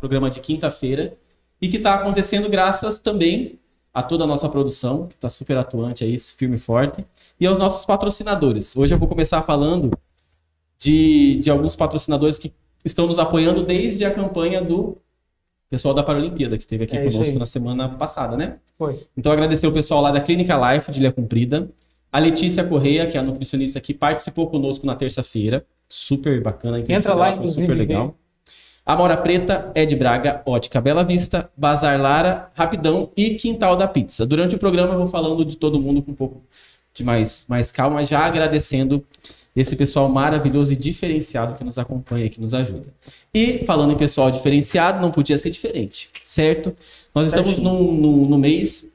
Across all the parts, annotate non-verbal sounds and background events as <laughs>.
programa de quinta-feira e que está acontecendo graças também a toda a nossa produção, que está super atuante aí, firme e forte, e aos nossos patrocinadores. Hoje eu vou começar falando de, de alguns patrocinadores que estão nos apoiando desde a campanha do pessoal da Paralimpíada, que esteve aqui É conosco na semana passada, né? Foi. Então, agradecer o pessoal lá da Clínica Life, de Ilha Cumprida. A Letícia Correia, que é a nutricionista que participou conosco na terça-feira. Super bacana. Entra lá, inclusive, Super legal. A Mora Preta, Ed Braga, Ótica Bela Vista, Bazar Lara, Rapidão e Quintal da Pizza. Durante o programa eu vou falando de todo mundo com um pouco de mais, mais calma, já agradecendo esse pessoal maravilhoso e diferenciado que nos acompanha e que nos ajuda. E falando em pessoal diferenciado, não podia ser diferente, certo? Nós estamos no, no, no mês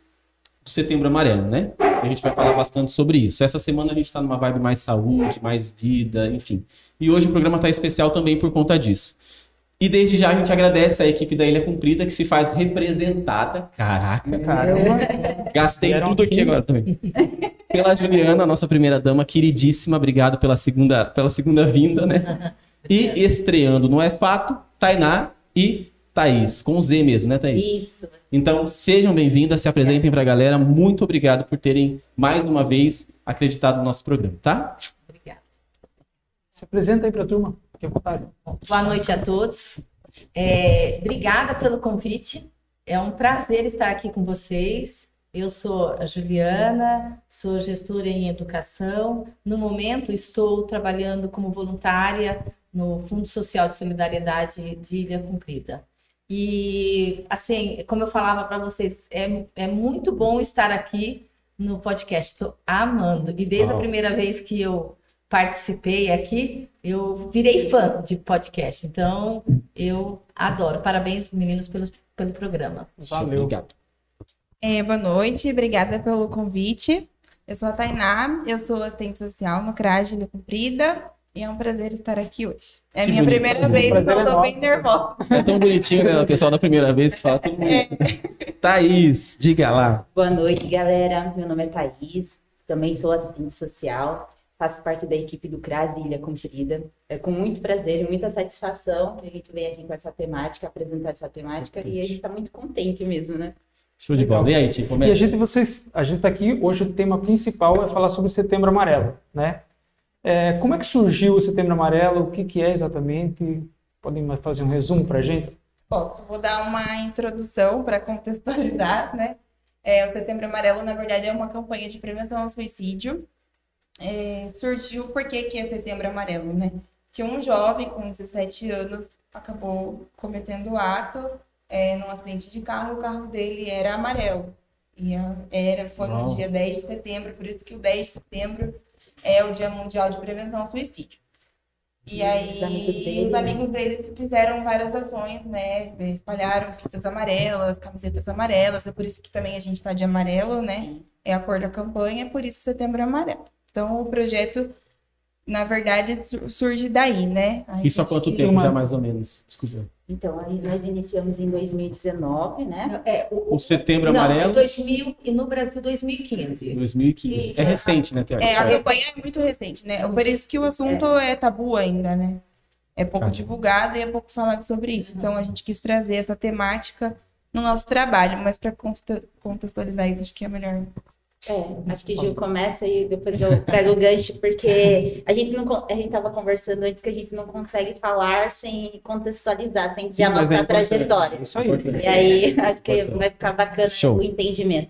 do Setembro Amarelo, né? A gente vai falar bastante sobre isso. Essa semana a gente está numa vibe mais saúde, mais vida, enfim. E hoje o programa está especial também por conta disso. E desde já a gente agradece a equipe da Ilha Cumprida que se faz representada. Caraca, Caramba. Gastei Vieram tudo aqui aqui. agora também. Pela Juliana, nossa primeira dama, queridíssima, obrigado pela segunda, pela segunda vinda, né? E estreando, não é fato, Tainá e Thaís, com Z mesmo, né, Thaís? Isso. Então, sejam bem-vindas, se apresentem pra galera. Muito obrigado por terem, mais uma vez, acreditado no nosso programa, tá? Obrigada. Se apresenta aí pra turma. Fique à vontade. Boa noite a todos. É, obrigada pelo convite. É um prazer estar aqui com vocês. Eu sou a Juliana, sou gestora em educação. No momento, estou trabalhando como voluntária no Fundo Social de Solidariedade de Ilha Cumprida. E, assim, como eu falava para vocês, é, é muito bom estar aqui no podcast. Estou amando. E desde Uau. a primeira vez que eu participei aqui, eu virei fã de podcast. Então, eu adoro. Parabéns, meninos, pelos, pelo programa. Valeu. Obrigado. É, boa noite, obrigada pelo convite. Eu sou a Tainá, eu sou assistente social no CRAS de Ilha Cumprida e é um prazer estar aqui hoje. É a minha bonito. primeira vez, então é tô bem nervosa. É tão bonitinho, né? O pessoal da primeira vez que fala tudo bonito. Thaís, diga lá. Boa noite, galera. Meu nome é Thaís, também sou assistente social, faço parte da equipe do CRAS Ilha Comprida. É com muito prazer e muita satisfação que a gente vem aqui com essa temática, apresentar essa temática e a gente está muito contente mesmo, né? Show de bola. E aí, Ti, E a começa. gente, vocês, a gente tá aqui, hoje o tema principal é falar sobre o Setembro Amarelo, né? É, como é que surgiu o Setembro Amarelo? O que, que é exatamente? Podem fazer um resumo pra gente? Posso, vou dar uma introdução para contextualizar, né? É, o Setembro Amarelo, na verdade, é uma campanha de prevenção ao suicídio. É, surgiu porque que é Setembro Amarelo, né? Que um jovem com 17 anos acabou cometendo o ato é, num acidente de carro o carro dele era amarelo. E era, foi Uau. no dia 10 de setembro, por isso que o 10 de setembro é o Dia Mundial de Prevenção ao Suicídio. E E aí, os amigos dele, os né? amigos deles fizeram várias ações, né? Espalharam fitas amarelas, camisetas amarelas, é por isso que também a gente tá de amarelo, né? É a cor da campanha, é por isso setembro é amarelo. Então, o projeto, na verdade, su- surge daí, né? A Isso há quanto tempo uma- já, mais ou menos? Desculpa. Então, aí nós iniciamos em 2019, né? É, o, O Setembro não, Amarelo, é 2000 e no Brasil 2015. 2015. É recente, né, Tiago? É, a É. campanha é muito recente, né? Por isso que o assunto é, tabu ainda, né? É pouco Tá. divulgado e é pouco falado sobre isso. Então, a gente quis trazer essa temática no nosso trabalho, mas para contextualizar isso, acho que é melhor. É, acho que Gil começa e depois eu pego o gancho, porque a gente não a gente estava conversando antes que a gente não consegue falar sem contextualizar, sem dizer Sim, a mas nossa é trajetória. Isso aí. Importante. E aí acho que Importante. vai ficar bacana Show. o entendimento.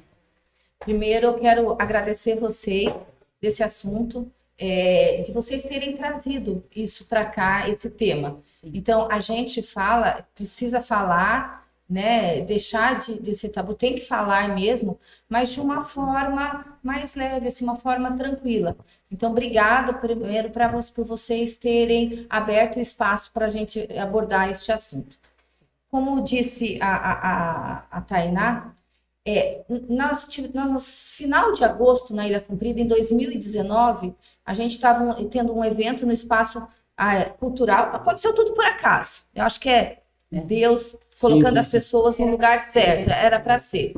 Primeiro, eu quero agradecer vocês desse assunto, é, de vocês terem trazido isso para cá, esse tema. Sim. Então, a gente fala, precisa falar, né? Deixar de, de ser tabu, tem que falar mesmo, mas de uma forma mais leve, assim, uma forma tranquila. Então, obrigado primeiro para por vocês terem aberto o espaço para a gente abordar este assunto. Como disse a, a, a, a Tainá, é, nós, nós, final de agosto, na Ilha Comprida, em 2019, a gente estava tendo um evento no espaço ah, cultural. Aconteceu tudo por acaso. Eu acho que é Deus colocando sim, as sim. pessoas no lugar certo. Era para ser.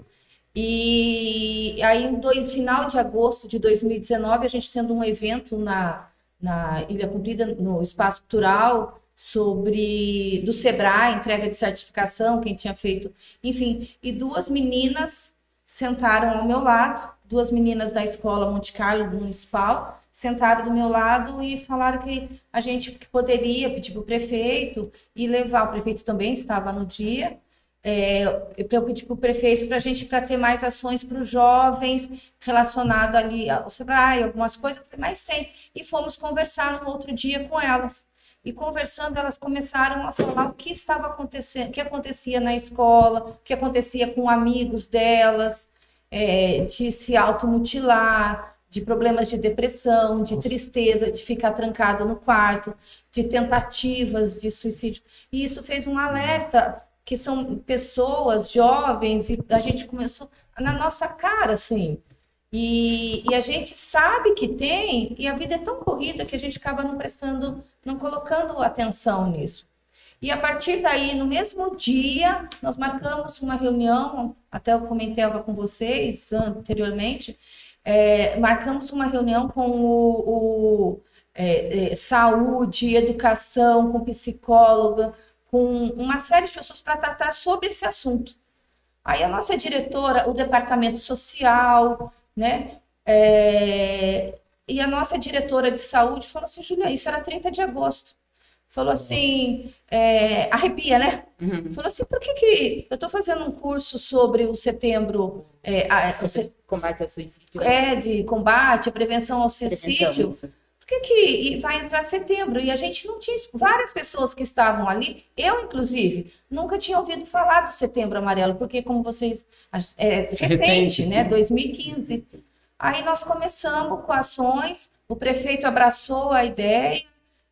E aí, no dois, final de agosto de 2019, a gente tendo um evento na, na Ilha Comprida, no espaço cultural, sobre do Sebrae, entrega de certificação, quem tinha feito, enfim, e duas meninas sentaram ao meu lado, duas meninas da escola Monte Carlo Municipal, sentaram do meu lado e falaram que a gente poderia pedir para o prefeito e levar, o prefeito também estava no dia, é, eu pedir para o prefeito para a gente para ter mais ações para os jovens relacionado ali ao Sebrae, algumas coisas, mas tem. E fomos conversar no outro dia com elas. E conversando, elas começaram a falar o que estava acontecendo, o que acontecia na escola, o que acontecia com amigos delas, é, de se automutilar, de problemas de depressão, de Nossa. tristeza, de ficar trancado no quarto, de tentativas de suicídio. E isso fez um alerta que são pessoas jovens e a gente começou na nossa cara, assim. E, e, a gente sabe que tem, e a vida é tão corrida que a gente acaba não prestando, não colocando atenção nisso. E a partir daí, no mesmo dia, nós marcamos uma reunião, até eu comentei com vocês anteriormente, é, marcamos uma reunião com o, o é, é, saúde, educação, com psicóloga, com uma série de pessoas para tratar sobre esse assunto. Aí a nossa diretora, o departamento social, né? É, e a nossa diretora de saúde falou assim, Julia, isso era 30 de agosto. Falou assim, é, arrepia, né? Uhum. Falou assim, por que, que eu estou fazendo um curso sobre o setembro... É, a, o, combate ao suicídio. É, de combate, prevenção ao suicídio. Prevenção, por que, que vai entrar setembro? E a gente não tinha. Várias pessoas que estavam ali, eu inclusive, nunca tinha ouvido falar do setembro amarelo, porque, como vocês. É recente, <laughs> recente né? 2015. Aí nós começamos com ações, o prefeito abraçou a ideia,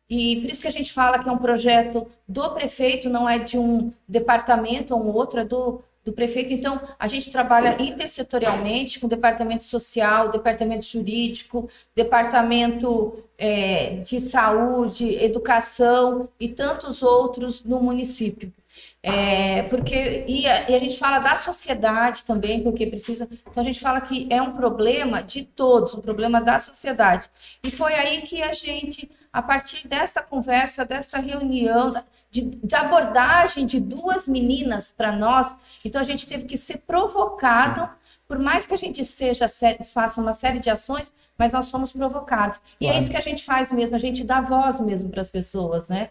e por isso que a gente fala que é um projeto do prefeito, não é de um departamento ou um outro, é do, do prefeito. Então, a gente trabalha intersetorialmente com o departamento social, departamento jurídico, departamento é, de saúde, educação e tantos outros no município. É, porque e a, e a, gente fala da sociedade também, porque precisa. Então a gente fala que é um problema de todos, um problema da sociedade. E foi aí que a gente, a partir dessa conversa, dessa reunião, de, da abordagem de duas meninas para nós, então a gente teve que ser provocado. Por mais que a gente seja faça uma série de ações, mas nós somos provocados. E é isso que a gente faz mesmo, a gente dá voz mesmo para as pessoas, né?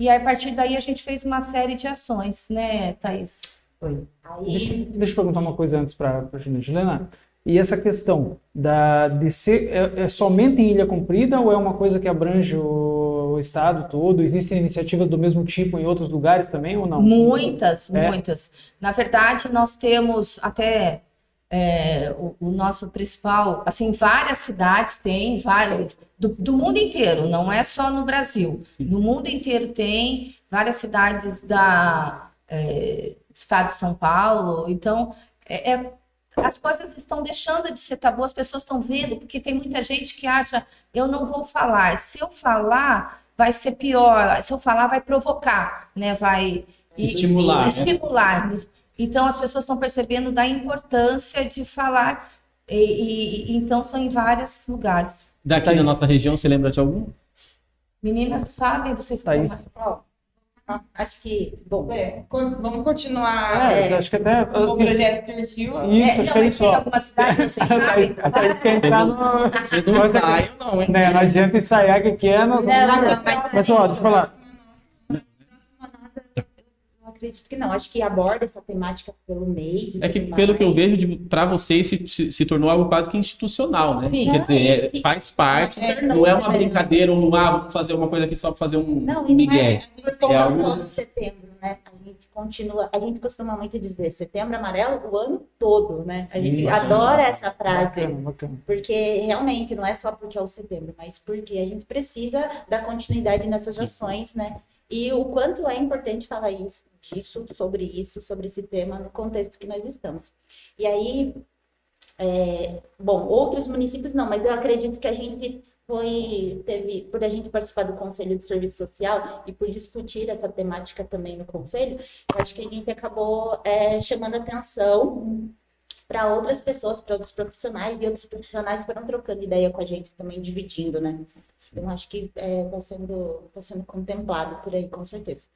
E aí, a partir daí a gente fez uma série de ações, né, Thaís? Oi. Aí... Deixa, deixa eu perguntar uma coisa antes para a Juliana. Juliana, e essa questão da, de ser é, é, somente em Ilha Comprida ou é uma coisa que abrange o, o, estado todo? Existem iniciativas do mesmo tipo em outros lugares também ou não? Muitas, é. muitas. Na verdade, nós temos até é, o, o, nosso principal, assim, várias cidades têm, várias, do, do mundo inteiro, não é só no Brasil, Sim. no mundo inteiro tem, várias cidades da é, estado de São Paulo, então, é, é, as coisas estão deixando de ser tabu, as pessoas estão vendo, porque tem muita gente que acha, eu não vou falar, se eu falar, vai ser pior, se eu falar, vai provocar, né, vai... Estimular. E, estimular. Então, as pessoas estão percebendo da importância de falar, e, e então são em vários lugares. Daqui na nossa região, você lembra de algum? Meninas, sabem? Vocês Thaís. Acho que, bom, é, vamos continuar. É, acho que até o projeto surgiu. Isso, é, não, mas tem alguma cidade, vocês <laughs> sabem? Quer entrar no. Não não? Não, não adianta ensaiar que quer, não. Não, não, mas, mas ó, deixa eu falar acredito que não. Acho que aborda essa temática pelo mês. É que, pelo que eu vejo, para vocês se, se, tornou algo quase que institucional, né? Sim, Quer dizer, é, faz parte, é, não, é uma brincadeira, ou ah, vou fazer uma coisa aqui só para fazer um não, e migué. Não é, é algo... todo setembro, né? A gente continua, a gente costuma muito dizer setembro amarelo o ano todo, né? A gente Sim, adora essa frase. Bacana, bacana. Porque realmente não é só porque é o setembro, mas porque a gente precisa dar continuidade nessas Sim. ações, né? E o quanto é importante falar isso, disso, sobre isso, sobre esse tema no contexto que nós estamos. E aí, é, bom, outros municípios não, mas eu acredito que a gente foi, teve, por a gente participar do Conselho de Serviço Social e por discutir essa temática também no Conselho, acho que a gente acabou é, chamando atenção para outras pessoas, para outros profissionais, e outros profissionais foram trocando ideia com a gente também, dividindo, né? Então, acho que está sendo, tá sendo contemplado por aí, com certeza.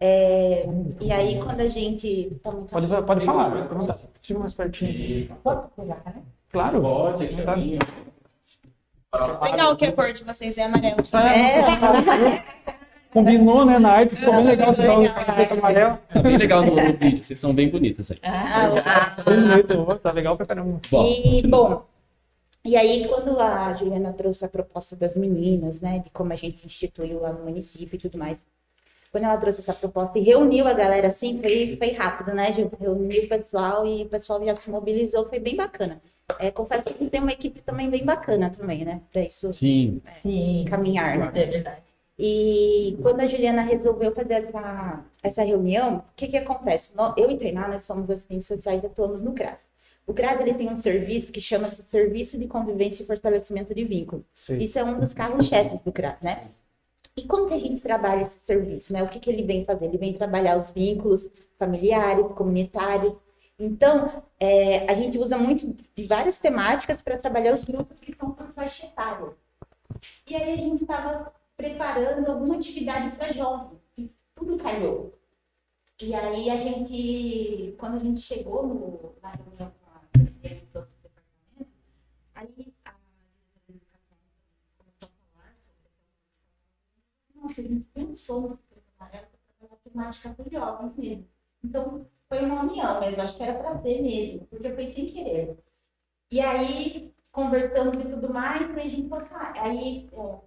É, e aí, quando a gente. Tá muito Pode, pode falar, pode perguntar. Chega mais pertinho. Pode pegar, né? Claro. Pode, aqui Tá. também. Legal que a cor de vocês é amarelo. É, <laughs> Combinou, né, na arte, ficou bem legal, vocês Legal. estavam com a camiseta amarela. Tá bem legal no, no vídeo, vocês são bem bonitas aí. Ah, Bem bonito, tá legal pra caramba. E, você- bom, e aí quando a Juliana trouxe a proposta das meninas, né, de como a gente instituiu lá no município e tudo mais, quando ela trouxe essa proposta e reuniu a galera assim, foi, foi rápido, né, Ju? Reuniu o pessoal e o pessoal já se mobilizou, foi bem bacana. É, confesso que tem uma equipe também bem bacana também, né, para isso Sim, sim, caminhar, né? é verdade. E quando a Juliana resolveu fazer essa, essa reunião, o que que acontece? Eu e Tainá, nós somos assistentes sociais e atuamos no CRAS. O CRAS ele tem um serviço que chama-se Serviço de Convivência e Fortalecimento de Vínculo. Sim. Isso é um dos carros-chefes do CRAS, né? E como que a gente trabalha esse serviço, né? O que que ele vem fazer? Ele vem trabalhar os vínculos familiares, comunitários. Então, é, a gente usa muito de várias temáticas para trabalhar os grupos que são por faixa etária. E aí a gente estava preparando alguma atividade para jovem e tudo calhou. E aí a gente, quando a gente chegou no, na reunião com a presidente do departamento, aí a educação começou a falar sobre nossa, a gente pensou no Setembro Amarelo para a temática para os jovens mesmo. Então, foi uma união mesmo, acho que era para ser mesmo, porque foi sem querer. E aí, conversamos e tudo mais, e a gente falou assim, ah, aí, é,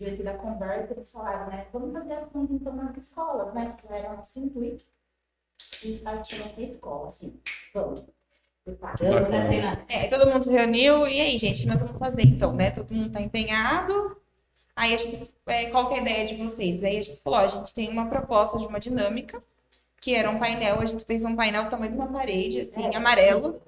diante da conversa, eles falaram, né, vamos fazer ações então nas escolas, né, que era o nosso intuito. E partiram para a escola, assim, vamos. Preparando, né, Tainá? É, todo mundo se reuniu, e aí, gente, o que nós vamos fazer então, né? Todo mundo tá empenhado. Aí a gente, é, qual que é a ideia de vocês? Aí a gente falou, ó, a gente tem uma proposta de uma dinâmica, que era um painel, a gente fez um painel do tamanho de uma parede, assim, É. amarelo,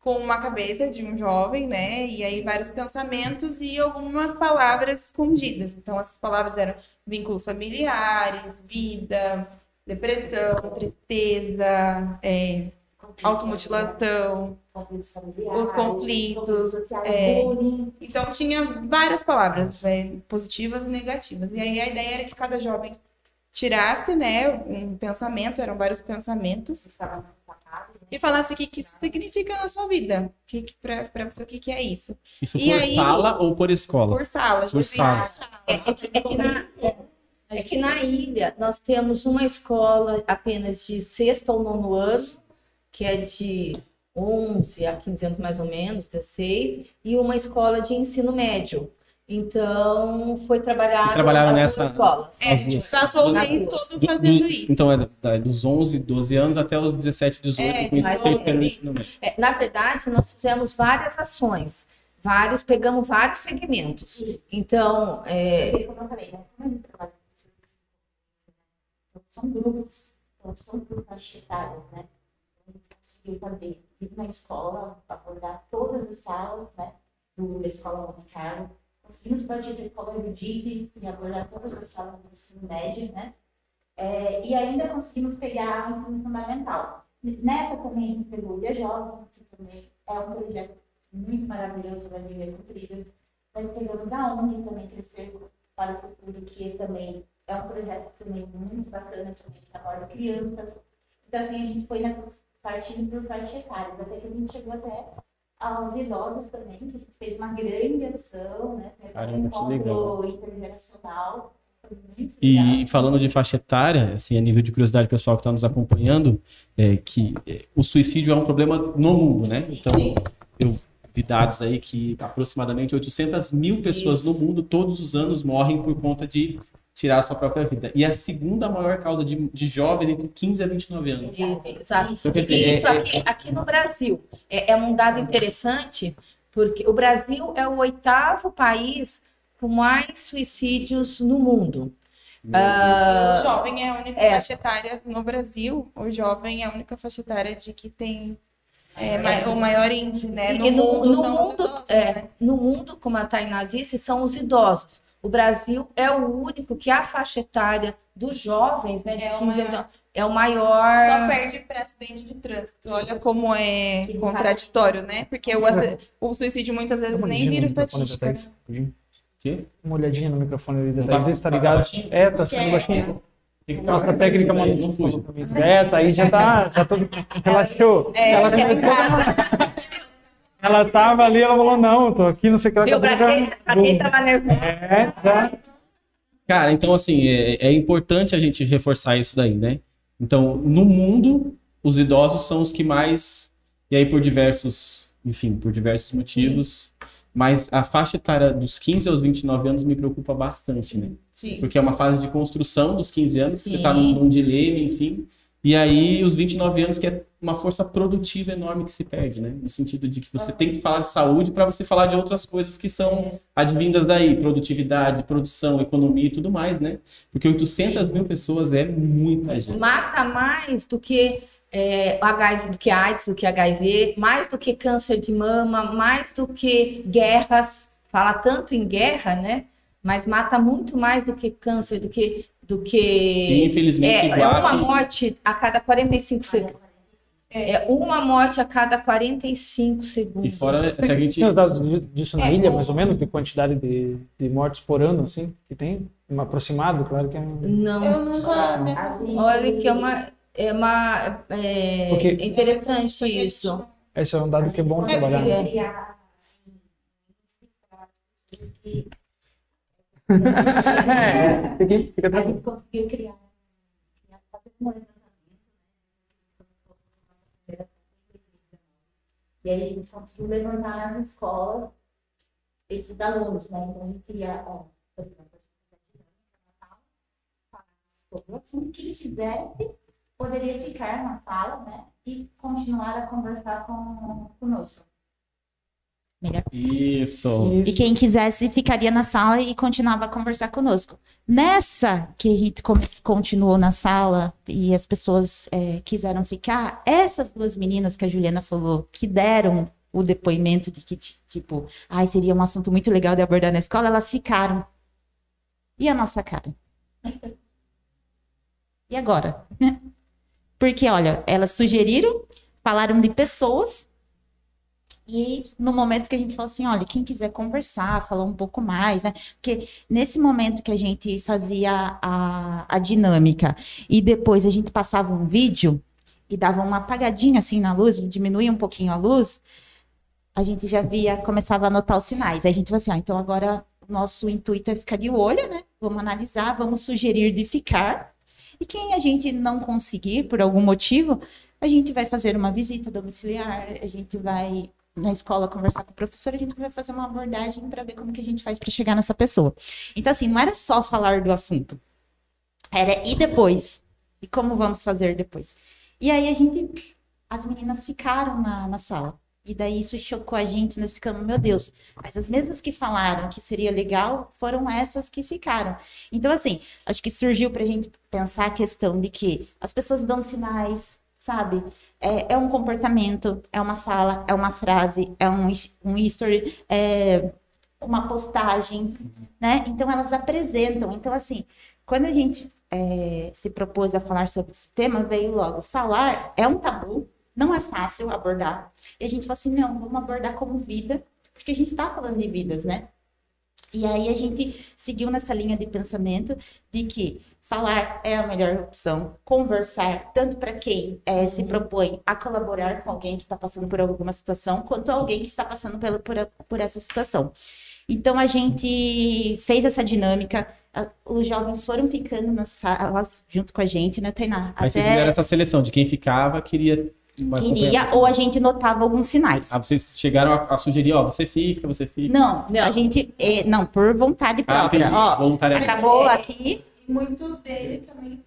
com uma cabeça de um jovem, né? E aí vários pensamentos e algumas palavras escondidas. Então, essas palavras eram vínculos familiares, vida, depressão, tristeza, é, automutilação. Os conflitos, é. Então tinha várias palavras, né, positivas e negativas. E aí a ideia era que cada jovem tirasse, né, um pensamento, eram vários pensamentos? E falasse o que, que isso significa na sua vida. O que, que pra, pra você, o que, que é isso. Isso E por aí- sala ou por escola? Por sala, Por sala. É, é que, é que na, é que na ilha nós temos uma escola apenas de sexto ao nono ano, que é de 11 a 15 anos mais ou menos, 16, e uma escola de ensino médio. Então, foi trabalhado Vocês trabalharam as nessa- duas escolas. É, a gente passou o todo Do- fazendo do- isso. Então é da- dos 11, 12 anos até os 17, 18, É, com isso que médio. É, na verdade, nós fizemos várias ações, vários, pegamos vários segmentos. Então, é, como eu falei, né? São grupos, são faixa etárias, né? Então, A gente conseguiu fazer ir na escola, abordar todas as salas, né? Do, da escola Monte Carlo. Conseguimos partir da escola Judite e abordar todas as salas do ensino médio, né? É, e ainda conseguimos pegar o ensino fundamental. Nessa também a gente pegou o Dia Jovem, que também é um projeto muito maravilhoso da Língua Cumprida. Nós pegamos a ONG também, Crescer para o Futuro, que também é um projeto também muito bacana, que aborda crianças. Então, assim, a gente foi nessas partindo por faixa etárias, até que a gente chegou até aos idosos também, que a gente fez uma grande ação, né? Caramba, um encontro legal. intergeracional. E falando de faixa etária, assim, a nível de curiosidade pessoal que está nos acompanhando, é que é, o suicídio é um problema no mundo, né? Então, eu vi dados aí que aproximadamente 800 mil pessoas no mundo todos os anos morrem por conta de tirar a sua própria vida. E é a segunda maior causa de, de jovens entre 15 a 29 anos. Exato. Então, dizer, E isso é- aqui, aqui no Brasil é, é um dado interessante, porque o Brasil é o oitavo país com mais suicídios no mundo. O jovem é a única é. faixa etária no Brasil. O jovem é a única faixa etária de que tem é, ma- o maior índice, né? E No, no- mundo no são os mundo, idosos, é. né? No mundo, como a Tainá disse, são os idosos. O Brasil é o único que a faixa etária dos jovens, né, de É o 15 maior. anos, é o maior. Só perde para acidente de trânsito. Olha como é contraditório, né? Porque o, o suicídio muitas vezes nem vira da estatística. Quê? Uma olhadinha no microfone ali da Thaís, tá- vê se tá tá ligado. baixinho? É, tá sendo baixinho. Tem que Nossa técnica, mano. Não fuja. É, Thaís já tá, já tô, relaxou. É, ela, é em <laughs> ela tava ali, ela falou, não, tô aqui, não sei o que. ela Viu? Pra quem, já- pra quem tava nervoso. É, já. Cara, então assim, é, é importante a gente reforçar isso daí, né? Então, no mundo, os idosos são os que mais, e aí por diversos, enfim, por diversos motivos, mas a faixa etária dos 15 aos 29 anos me preocupa bastante, né? Sim. Porque é uma fase de construção dos 15 anos, que você Sim. tá num, num dilema, enfim. E aí os 29 anos, que é uma força produtiva enorme que se perde, né? No sentido de que você tem que falar de saúde para você falar de outras coisas que são advindas daí, produtividade, produção, economia e tudo mais, né? Porque 800 mil pessoas é muita gente. Mata mais do que é, HIV, do que AIDS, do que HIV, mais do que câncer de mama, mais do que guerras. Fala tanto em guerra, né? Mas mata muito mais do que câncer, do que. Do E que infelizmente, é, é uma morte a cada 45 segundos. É uma morte a cada 45 E segundos. fora que a gente. Tem os dados di- disso na É, ilha, mais ou menos, de quantidade de, de mortes por ano, assim, que tem? Um aproximado, claro que é um... Não. Eu nunca. me- Olha que é uma. É uma é Porque- interessante isso. Esse é um dado que é bom trabalhar. é. Que É, fica, fica a gente conseguiu criar, criar fazer um levantamento? E aí a gente conseguiu levantar nas escolas esses alunos, né? Então a gente queria, ó, por exemplo, na o assunto, quem quisesse poderia ficar na sala, né? E continuar a conversar com, conosco. Isso. E quem quisesse ficaria na sala e continuava a conversar conosco. Nessa que a gente continuou na sala e as pessoas é, quiseram ficar, essas duas meninas que a Juliana falou, que deram o depoimento de que, ti- tipo, ai, seria um assunto muito legal de abordar na escola, elas ficaram. E a nossa cara? E agora? <laughs> Porque, olha, elas sugeriram, falaram de pessoas e no momento que a gente falou assim, olha, quem quiser conversar, falar um pouco mais, né? Porque nesse momento que a gente fazia a, a dinâmica e depois a gente passava um vídeo e dava uma apagadinha assim na luz, diminuía um pouquinho a luz, a gente já via, começava a notar os sinais. Aí a gente falou assim, ó, então agora nosso intuito é ficar de olho, né? Vamos analisar, vamos sugerir de ficar. E quem a gente não conseguir, por algum motivo, a gente vai fazer uma visita domiciliar, a gente vai na escola conversar com o professor, a gente vai fazer uma abordagem para ver como que a gente faz para chegar nessa pessoa. Então, assim, não era só falar do assunto. Era e depois? E como vamos fazer depois? E aí a gente, as meninas ficaram na, na sala. E daí isso chocou a gente, nós ficamos, meu Deus, mas as mesmas que falaram que seria legal foram essas que ficaram. Então, assim, acho que surgiu pra gente pensar a questão de que as pessoas dão sinais, sabe? É, é um comportamento, é uma fala, é uma frase, é um, um history, é uma postagem, né? Então elas apresentam. Então, assim, quando a gente é, se propôs a falar sobre esse tema, veio logo falar é um tabu, não é fácil abordar. E a gente falou assim, não, vamos abordar como vida, porque a gente está falando de vidas, né? E aí a gente seguiu nessa linha de pensamento de que falar é a melhor opção, conversar, tanto para quem eh, se propõe a colaborar com alguém que está passando por alguma situação, quanto alguém que está passando pelo, por, por essa situação. Então a gente fez essa dinâmica, os jovens foram ficando nas salas junto com a gente, né, Tainá? Aí vocês fizeram essa seleção de quem ficava, queria. Uma queria, ou a gente notava alguns sinais. Ah, vocês chegaram a, a sugerir, ó, você fica, você fica. Não, Não. a gente, eh, não, por vontade Ah, própria. entendi. Ó, Voluntariamente. acabou aqui, Muitos deles também.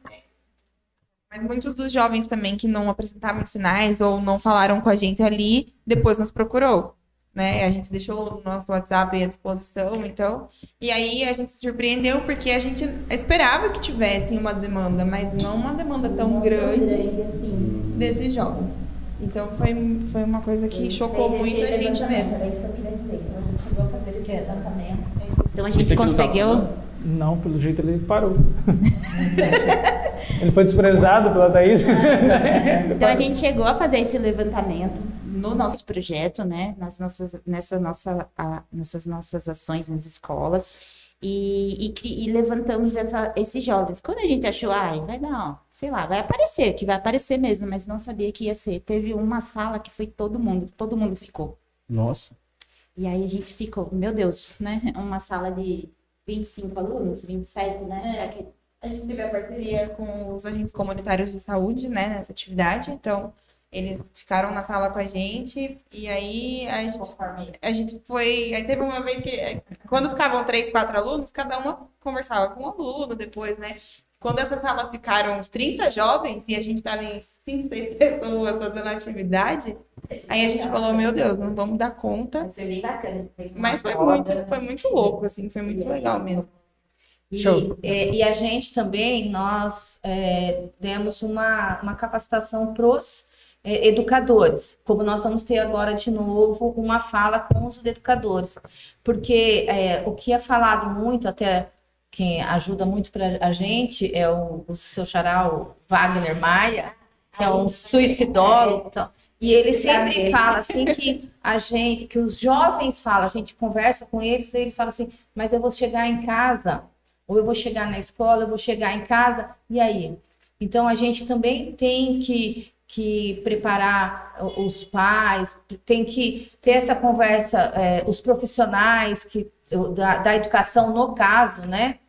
Mas muitos dos jovens também que não apresentavam sinais ou não falaram com a gente ali, depois nos procurou. Né? A gente deixou o nosso WhatsApp à disposição, então. E aí a gente se surpreendeu porque a gente esperava que tivessem uma demanda, mas não uma demanda tão grande grande assim. desses jovens. Então foi, foi uma coisa que chocou Fez muito a gente mesmo. Era isso que eu queria dizer. Então a gente chegou a fazer esse levantamento. então a gente conseguiu. Não, pelo jeito ele parou. <laughs> Ele foi desprezado pela Thaís. Então a gente chegou a fazer esse levantamento no nosso projeto, né? Nas nossas, nessa nossa, a, nessas nossas ações nas escolas. E, e e levantamos essa- esses jovens. Quando a gente achou, ai, vai dar, ó, sei lá, vai aparecer, que vai aparecer mesmo, mas não sabia que ia ser. Teve uma sala que foi todo mundo, todo mundo ficou. Nossa. E aí a gente ficou, meu Deus, né? Uma sala de 25 alunos, 27, né? A gente teve a parceria com os agentes comunitários de saúde, né, nessa atividade. Então, eles ficaram na sala com a gente e aí a gente, a gente foi. Aí teve uma vez que, quando ficavam três, quatro alunos, cada uma conversava com um aluno depois, né? Quando essa sala ficaram uns 30 jovens e a gente tava em 5, 6 <laughs> pessoas fazendo atividade, aí a gente falou: Meu Deus, não vamos dar conta. Vai ser bem bacana. Mas foi muito, né? foi muito louco, assim, foi muito legal mesmo. E, Show. é, e a gente também, nós é, demos uma, uma capacitação para os educadores, como nós vamos ter agora de novo uma fala com os educadores, porque é, o que é falado muito, até quem ajuda muito para a gente é o, o seu o Wagner Maia, que é um suicidólogo, então, e ele sempre fala assim que a gente, que os jovens falam, a gente conversa com eles, e eles falam assim, mas eu vou chegar em casa, ou eu vou chegar na escola, eu vou chegar em casa, e aí? Então a gente também tem que, que preparar os pais, tem que ter essa conversa, eh, os profissionais que, da, da educação, no caso, né?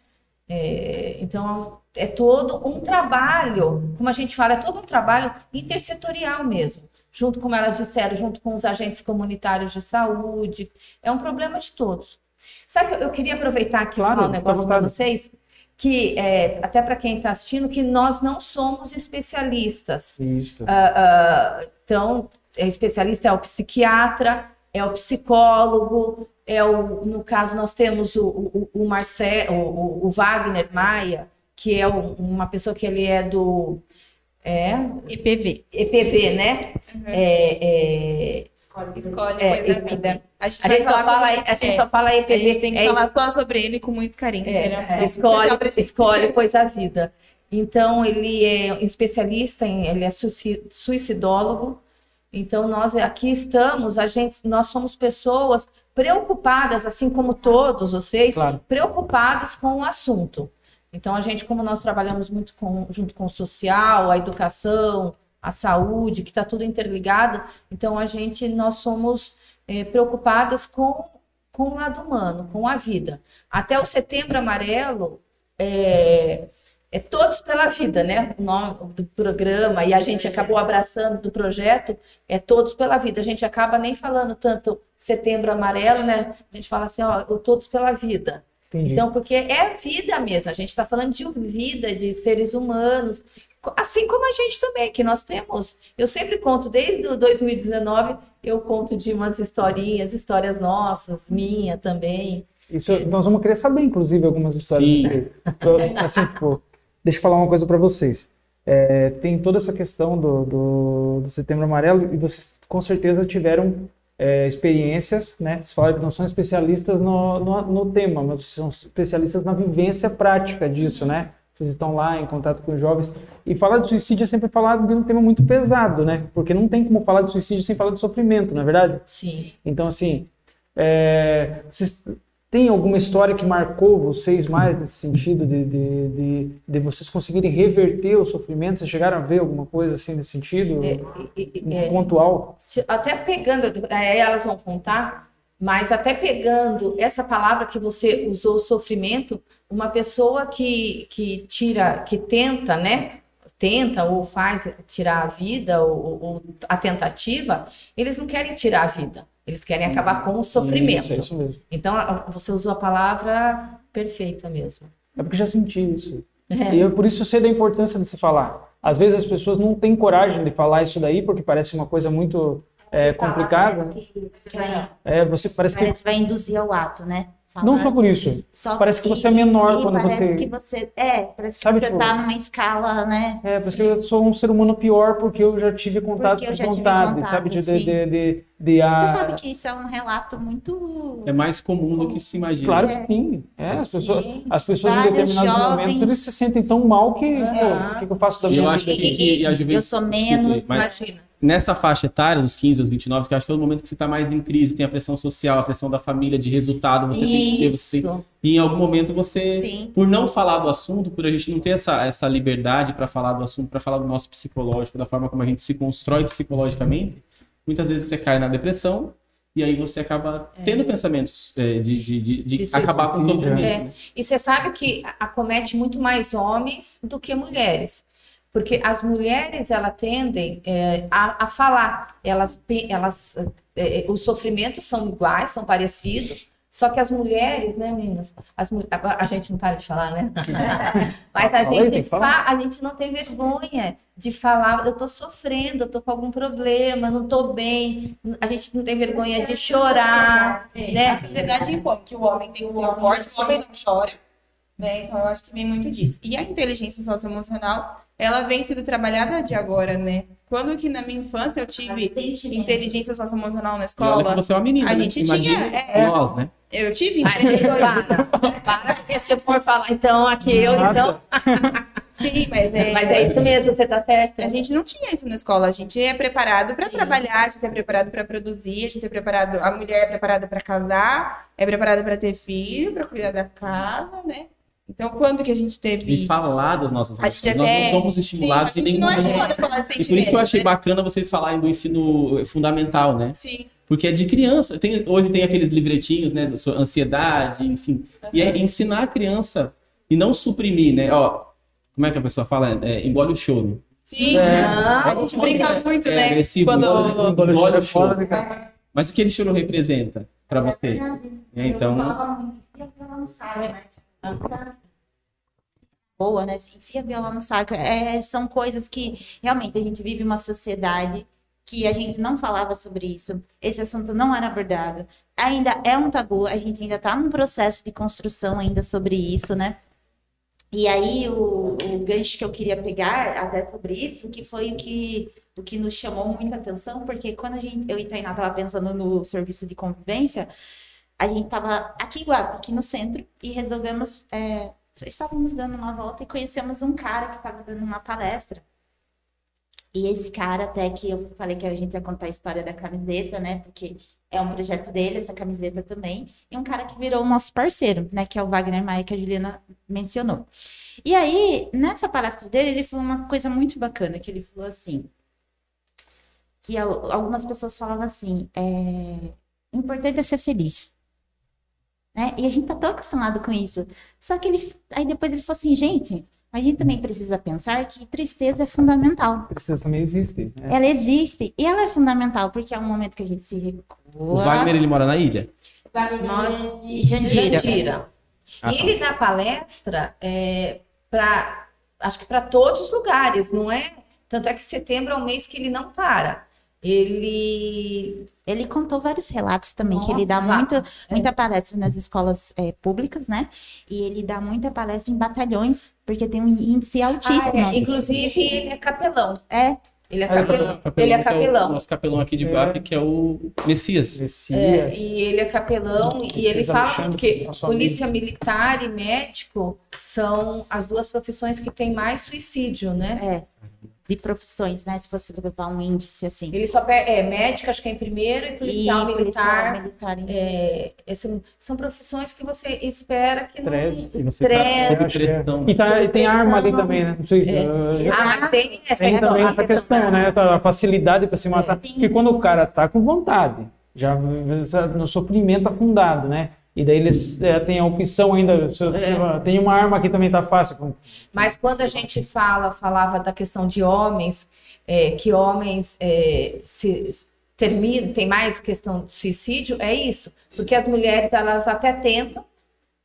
É, então, é todo um trabalho, como a gente fala, é todo um trabalho intersetorial mesmo, junto, como elas disseram, junto com os agentes comunitários de saúde. É um problema de todos. Sabe, que eu queria aproveitar aqui Claro, falar um negócio para vocês, que é, até para quem está assistindo, que nós não somos especialistas. Isso. Ah, ah, então, é especialista é o psiquiatra, é o psicólogo, é o, no caso nós temos o, o, o Marcelo, o, o Wagner Maia, que é um- uma pessoa que ele é do é, IPV. EPV, né? É, é, Escolhe É, coisa esse- vida. A gente a gente só fala, com- a gente é, só fala EPV. A gente tem que é falar só sobre ele com muito carinho. É, ele é escolhe, escolhe, pois a vida. Então, ele é especialista em, ele é suici- suicidólogo. Então, nós aqui estamos, a gente, nós somos pessoas preocupadas, assim como todos vocês, Claro. preocupados com o assunto. Então, a gente, como nós trabalhamos muito com, junto com o social, a educação, a saúde, que está tudo interligado, então a gente, nós somos eh, preocupadas com, com o lado humano, com a vida. Até o Setembro Amarelo é, é Todos pela Vida, né? O nome do programa, e a gente acabou abraçando do projeto, é Todos pela Vida. A gente acaba nem falando tanto Setembro Amarelo, né? A gente fala assim, ó, o Todos pela Vida. Entendi. Então, porque é vida mesmo, a gente está falando de vida, de seres humanos, assim como a gente também, que nós temos. Eu sempre conto, desde o 2019, eu conto de umas historinhas, histórias nossas, minha também. Isso, nós vamos querer saber, inclusive, algumas histórias. Sim. Assim, <laughs> assim, tipo, deixa eu falar uma coisa para vocês. É, tem toda essa questão do, do, do Setembro Amarelo e vocês com certeza tiveram é, experiências, né? Vocês falaram que não são especialistas no, no, no tema, mas são especialistas na vivência prática disso, né? Vocês estão lá em contato com os jovens. E falar de suicídio é sempre falar de um tema muito pesado, né? Porque não tem como falar de suicídio sem falar de sofrimento, não é verdade? Sim. Então, assim, é, vocês têm alguma história que marcou vocês mais nesse sentido de, de, de, de vocês conseguirem reverter o sofrimento? Vocês chegaram a ver alguma coisa assim nesse sentido? Um é, pontual? se- até pegando, aí elas vão contar, mas até pegando essa palavra que você usou, sofrimento, uma pessoa que, que tira, que tenta, né? Tenta ou faz tirar a vida, ou, ou a tentativa, eles não querem tirar a vida, eles querem acabar com o sofrimento. Isso, é isso mesmo. Então, você usou a palavra perfeita mesmo. É porque já senti isso. É. E eu, por isso eu sei da importância de se falar. Às vezes as pessoas não têm coragem de falar isso daí, porque parece uma coisa muito é, complicada. né? É, você parece que. parece que vai induzir ao ato, né? Não só por isso. Só Parece que e- você é menor quando parece você- que você é, parece que Sabe, você tipo- tá numa escala, né? É, parece que eu sou um ser humano pior porque eu já tive contato Porque eu com já tive vontade, contato, sabe? De, de, de, de- de a... Você sabe que isso é um relato muito. É mais comum do que se imagina. Claro É. que sim. É, as Sim. pessoas, as pessoas em Vários determinados jovens- momentos eles se sentem tão mal que, pô, o que, que eu faço da Eu acho que- que a juventude- Eu sou menos. Mas- Imagina. Nessa faixa etária, dos 15 aos 29, que eu acho que é o momento que você está mais em crise, tem a pressão social, a pressão da família, de resultado, você tem que ter, você tem- Isso. e em algum momento você, Sim. por não falar do assunto, por a gente não ter essa, essa liberdade para falar do assunto, para falar do nosso psicológico, da forma como a gente se constrói psicologicamente, muitas vezes você cai na depressão e aí você acaba tendo pensamentos é, de, de, de, de acabar com o sofrimento. É. né? E você sabe que acomete muito mais homens do que mulheres. Porque as mulheres, elas tendem é, a, a falar. Elas, elas, é, é, os sofrimentos são iguais, são parecidos. Só que as mulheres, né, meninas? As, a, a gente não para de falar, né? <laughs> Mas a gente, fa- a gente não tem vergonha de falar, eu tô sofrendo, eu tô com algum problema, não tô bem. A gente não tem vergonha de chorar, né? A sociedade impõe que o homem tem que ser forte, o homem não chora. Né? Então eu acho que vem muito disso. E a inteligência socioemocional, ela vem sendo trabalhada de agora, né? Quando que na minha infância eu tive inteligência socioemocional na E olha que escola, você é uma menina, A né? gente Imagina tinha, é. nós, né? eu tive gente, para, <laughs> para, porque se eu for falar, então, aqui eu, Nossa. então. <laughs> Sim, mas é. Mas é isso mesmo, você tá certa. A gente não tinha isso na escola. A gente é preparado para trabalhar, a gente é preparado para produzir, a gente é preparado. A mulher é preparada para casar, é preparada para ter filho, para cuidar da casa, né? Então, quando que a gente teve E isso? falar das nossas A gente emoções. Nós não somos Sim, a estimulados em gente nenhum não é falar de E por isso que eu achei né? bacana vocês falarem do ensino fundamental, né? Sim. Porque é de criança. Tem, hoje tem aqueles livretinhos, né? da sua ansiedade, enfim. E é ensinar a criança e não suprimir, né? Ó, como é que a pessoa fala? É, engole o choro. Sim. É. A gente brinca muito, É né? agressivo. Quando... Eu Olha o choro fica- Mas o que aquele choro representa pra você? É, então, boa, né? Enfia a viola no saco. É, são coisas que realmente a gente vive uma sociedade que a gente não falava sobre isso. Esse assunto não era abordado. Ainda é um tabu, a gente ainda está num processo de construção ainda sobre isso, né? E aí o, o gancho que eu queria pegar até sobre isso, que foi o que o que nos chamou muita atenção, porque quando a gente, eu e Tainá estava pensando no serviço de convivência, a gente estava aqui em Guape, aqui no centro, e resolvemos é, estávamos dando uma volta e conhecemos um cara que estava dando uma palestra. E esse cara, até que eu falei que a gente ia contar a história da camiseta, né? Porque é um projeto dele, essa camiseta também. E um cara que virou o nosso parceiro, né? Que é o Wagner Maia, que a Juliana mencionou. E aí, nessa palestra dele, ele falou uma coisa muito bacana, que ele falou assim, que al- algumas pessoas falavam assim, é, importante é ser feliz. Né? E a gente tá tão acostumado com isso. Só que ele, aí depois ele falou assim, gente, a gente também precisa pensar que tristeza é fundamental. Tristeza também existe. né? Ela existe e ela é fundamental porque é um momento que a gente se recua. o Wagner, ele mora na ilha? Jandira. Jandira. Ah, E tá. ele dá palestra é, para, acho que para todos os lugares, não é? Tanto é que setembro é um mês que ele não para. Ele Ele contou vários relatos também, que ele Nossa, dá já. muito, muita palestra nas escolas eh, públicas, né? E ele dá muita palestra em batalhões, porque tem um índice altíssimo. Ah, é, inclusive ele é capelão. É, Ele é Ah, ele é capelão. Capelão, Ele é o capelão. nosso capelão aqui de É. Guape, que é o Messias. Messias. É, e ele é capelão e ele fala Alexandre, muito que polícia militar e médico são as duas profissões que têm mais suicídio, né? é. De profissões, né? Se você levar um índice assim. Ele só per... é médico, acho que é em primeiro, e policial E militar. militar em- é, esse- são profissões que você espera que não. Estresse. E você tá Estresse. que é. pressão. E, tá- e tem arma ali também, né? Não sei, É. uh, Ah, mas tem essa Tem também questão, essa questão, né? A facilidade para se matar. sim. Porque quando o cara tá com vontade, já no sofrimento afundado, né? E daí eles é, têm a opção ainda, É. tem uma arma aqui também tá fácil. Mas quando a gente fala, falava da questão de homens, é, que homens é, se terminam, tem mais questão de suicídio, é isso. Porque as mulheres, elas até tentam.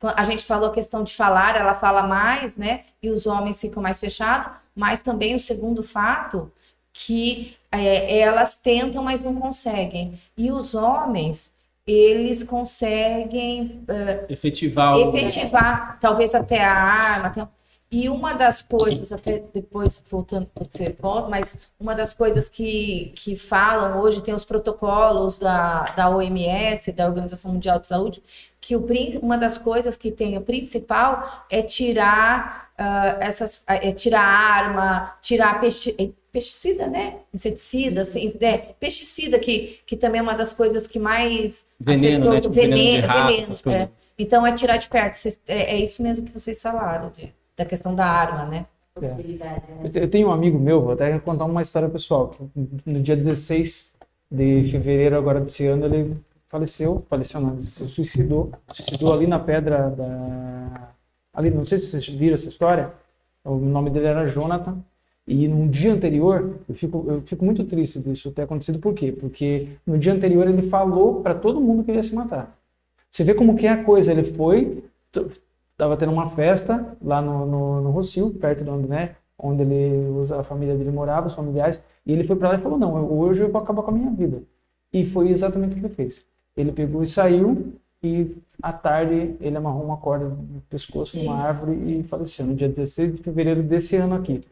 A gente falou a questão de falar, ela fala mais, né? E os homens ficam mais fechados. Mas também o segundo fato, que é, elas tentam, mas não conseguem. E os homens, eles conseguem Efetivar o... efetivar, talvez até a arma. tem- E uma das coisas, até depois voltando, você volta, mas uma das coisas que, que falam hoje, tem os protocolos da, da OMS, da Organização Mundial de Saúde, que o, uma das coisas que tem o principal é tirar ah, essas, é tirar arma, tirar eh, pesticida, né? Inseticida, assim, né? pesticida, que, que também é uma das coisas que mais Veneno, né? Tipo, veneno de veneno, rato, veneno, é. Então é tirar de perto. Vocês- é, é isso mesmo que vocês falaram, de- da questão da arma, né? Né? Eu te- Eu tenho um amigo meu, vou até contar uma história pessoal, que no dia 16 de fevereiro agora desse ano ele faleceu, faleceu não, ele se suicidou, suicidou ali na pedra da... Ali, não sei se vocês viram essa história, o nome dele era Jonathan, e no dia anterior, eu fico, eu fico muito triste disso ter acontecido, por quê? Porque no dia anterior ele falou para todo mundo que ele ia se matar. Você vê como que é a coisa, ele foi, t- tava tendo uma festa lá no, no, no Rocio, perto de onde, né, onde ele, a família dele morava, os familiares, e ele foi para lá e falou, não, hoje eu vou acabar com a minha vida. E foi exatamente o que ele fez. Ele pegou e saiu, e à tarde ele amarrou uma corda no pescoço numa árvore e faleceu, no dia 16 de fevereiro desse ano aqui.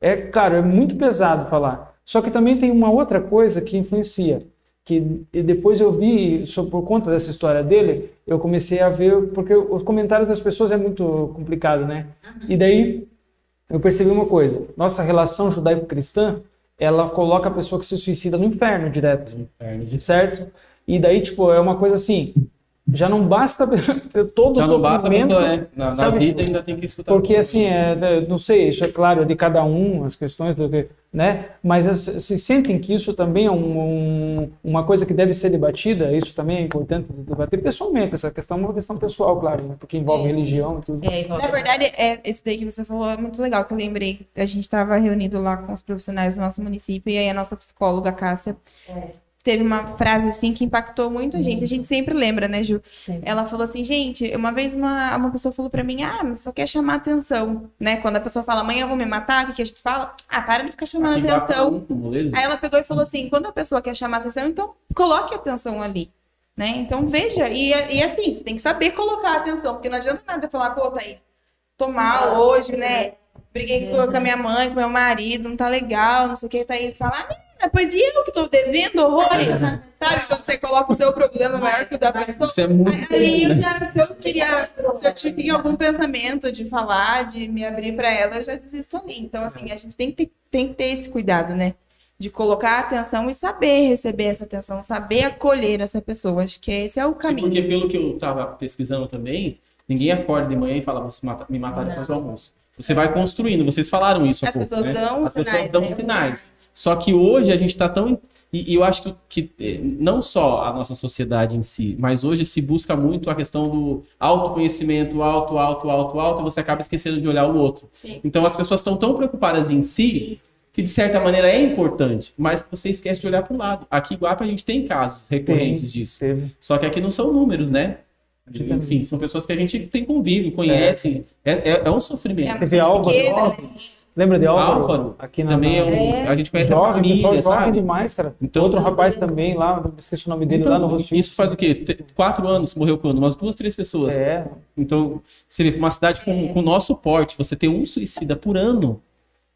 É, claro, é muito pesado falar. Só que também tem uma outra coisa que influencia, que e depois eu vi, só por conta dessa história dele, eu comecei a ver, porque os comentários das pessoas é muito complicado, né? E daí eu percebi uma coisa, nossa relação judaico-cristã, ela coloca a pessoa que se suicida no inferno direto Inferno de- certo? E daí, tipo, é uma coisa assim, já não basta <laughs> ter todo Já o não basta a sofrimento, pessoa, é, na, na vida ainda tem que escutar. porque tudo. assim, é, é, não sei, isso é claro, é de cada um, as questões do que, né? Mas as- vocês sentem que isso também é um- um- uma coisa que deve ser debatida, isso também é importante debater pessoalmente, essa questão é uma questão pessoal, claro, né? porque envolve É, religião e tudo. É, Na verdade, é, esse daí que você falou é muito legal, que eu lembrei. A gente estava reunido lá com os profissionais do nosso município, e aí a nossa psicóloga, Cássia, teve uma frase assim que impactou muito a gente. A gente sempre lembra, né, Ju? Sim. Ela falou assim, gente, uma vez uma, uma pessoa falou pra mim, ah, mas só quer chamar atenção, né? Quando a pessoa fala, amanhã eu vou me matar, o que, que a gente fala? Ah, para de ficar chamando atenção. beleza? Aí ela pegou e falou assim: quando a pessoa quer chamar atenção, então coloque atenção ali. Né? Então veja, e, e assim, você tem que saber colocar atenção, porque não adianta nada falar, pô, Thaís, tô mal hoje, né? Briguei com com a minha mãe, com meu marido, não tá legal, não sei o que, Thaís fala, ah, pois e eu que tô devendo horrores? Sabe, quando você coloca o seu problema maior que o da pessoa. Isso é muito Aí, né? já, se eu queria, se eu tive algum pensamento de falar, de me abrir pra ela, eu já desisto ali. Então, assim, a gente tem que ter, tem que ter esse cuidado, né? De colocar atenção e saber receber essa atenção, saber acolher essa pessoa. Acho que esse é o E caminho. Porque pelo que eu tava pesquisando também, ninguém acorda de manhã e fala, matar- me matar depois do almoço. Você vai construindo, vocês falaram isso As pouco, pessoas né? dão As pessoas sinais, dão né? sinais. Só que hoje a gente está tão. E, e eu acho que, que eh, não só a nossa sociedade em si, mas hoje se busca muito a questão do autoconhecimento, alto, alto, alto, alto, e você acaba esquecendo de olhar o outro. Sim. Então as pessoas estão tão preocupadas em si que de certa maneira é importante, mas você esquece de olhar para o lado. Aqui em Guapa a gente tem casos recorrentes disso. Teve. Só que aqui não são números, né? Enfim, são pessoas que a gente tem convívio, conhece. É, é, é um sofrimento. É cidade Álvaro. né? Lembra de Álvaro? Álvaro Aqui na, Também é um. É. A gente conhece a Jovem, pessoal família, jovem sabe? demais, cara. Então- Outro rapaz também lá, não esqueci o nome dele, lá no Então, Rocio. isso faz o quê? Te- Quatro anos morreu quando? Umas duas, três pessoas. É, Então, você vê, uma cidade com, com o nosso porte, você ter um suicida por ano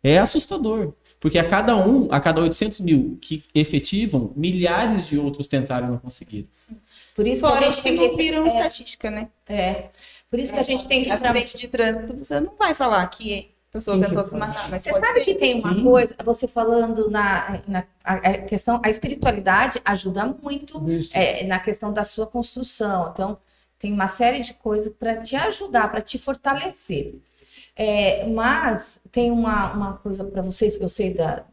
é assustador. Porque a cada um, a cada 800 mil que efetivam, milhares de outros tentaram e não conseguiram. Por isso que a gente os que tem não que viram é, estatística, né? é. Por isso que a gente tem que. Acidente de trânsito, você não vai falar que a pessoa Sim, tentou se matar, mas Você sabe ser. que tem uma Sim. coisa, você falando na, na a, a questão, a espiritualidade ajuda muito é, na questão da sua construção. Então, tem uma série de coisas para te ajudar, para te fortalecer. É, mas tem uma, uma coisa para vocês que eu sei da,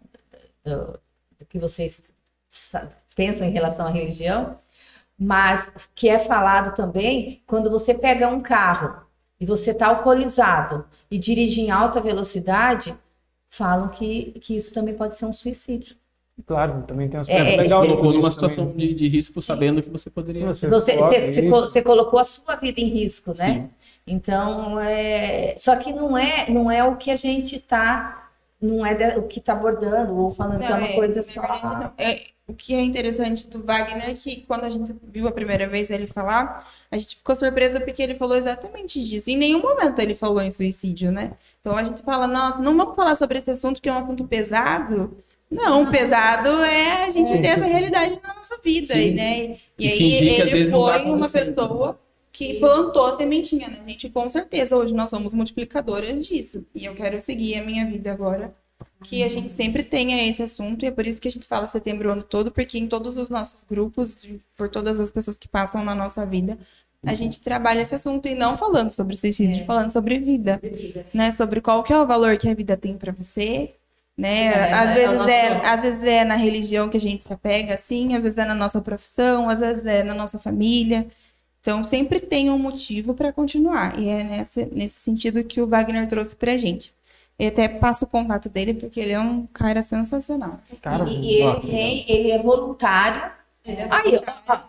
da- do, que vocês sa- pensam em relação à religião, mas que é falado também quando você pega um carro e você está alcoolizado e dirige em alta velocidade, falam que, que isso também pode ser um suicídio. Claro, também tem um É, é, legal. colocou nisso numa também. situação de, de risco sabendo que você poderia. Você Você, você, você você colocou a sua vida em risco, né? Sim. Então, é... só que não é, não é o que a gente está, não é o que está abordando ou falando que é uma Não, coisa só. verdade, não. É, o que é interessante do Wagner é que quando a gente viu a primeira vez ele falar, a gente ficou surpresa porque ele falou exatamente disso. Em nenhum momento ele falou em suicídio, né? Então a gente fala, nossa, não vamos falar sobre esse assunto que é um assunto pesado. Não, pesado é a gente ter essa realidade na nossa vida, Sim. e, né? E, E aí ele foi uma pessoa que plantou a sementinha, né? A gente, com certeza, hoje nós somos multiplicadoras disso. E eu quero seguir a minha vida agora. Que a gente sempre tenha esse assunto, e é por isso que a gente fala setembro o ano todo, porque em todos os nossos grupos, por todas as pessoas que passam na nossa vida, a gente trabalha esse assunto e não falando sobre suicídio, falando sobre vida, né? Sobre qual que é o valor que a vida tem pra você, né? É, às é vezes é, às vezes é na religião que a gente se apega, assim, às vezes é na nossa profissão, às vezes é na nossa família. Então sempre tem um motivo para continuar. E é nesse, nesse sentido que o Wagner trouxe pra gente. Eu até passo o contato dele porque ele é um cara sensacional. Cara, E, e ele vem, ele é voluntário. Aí, ó,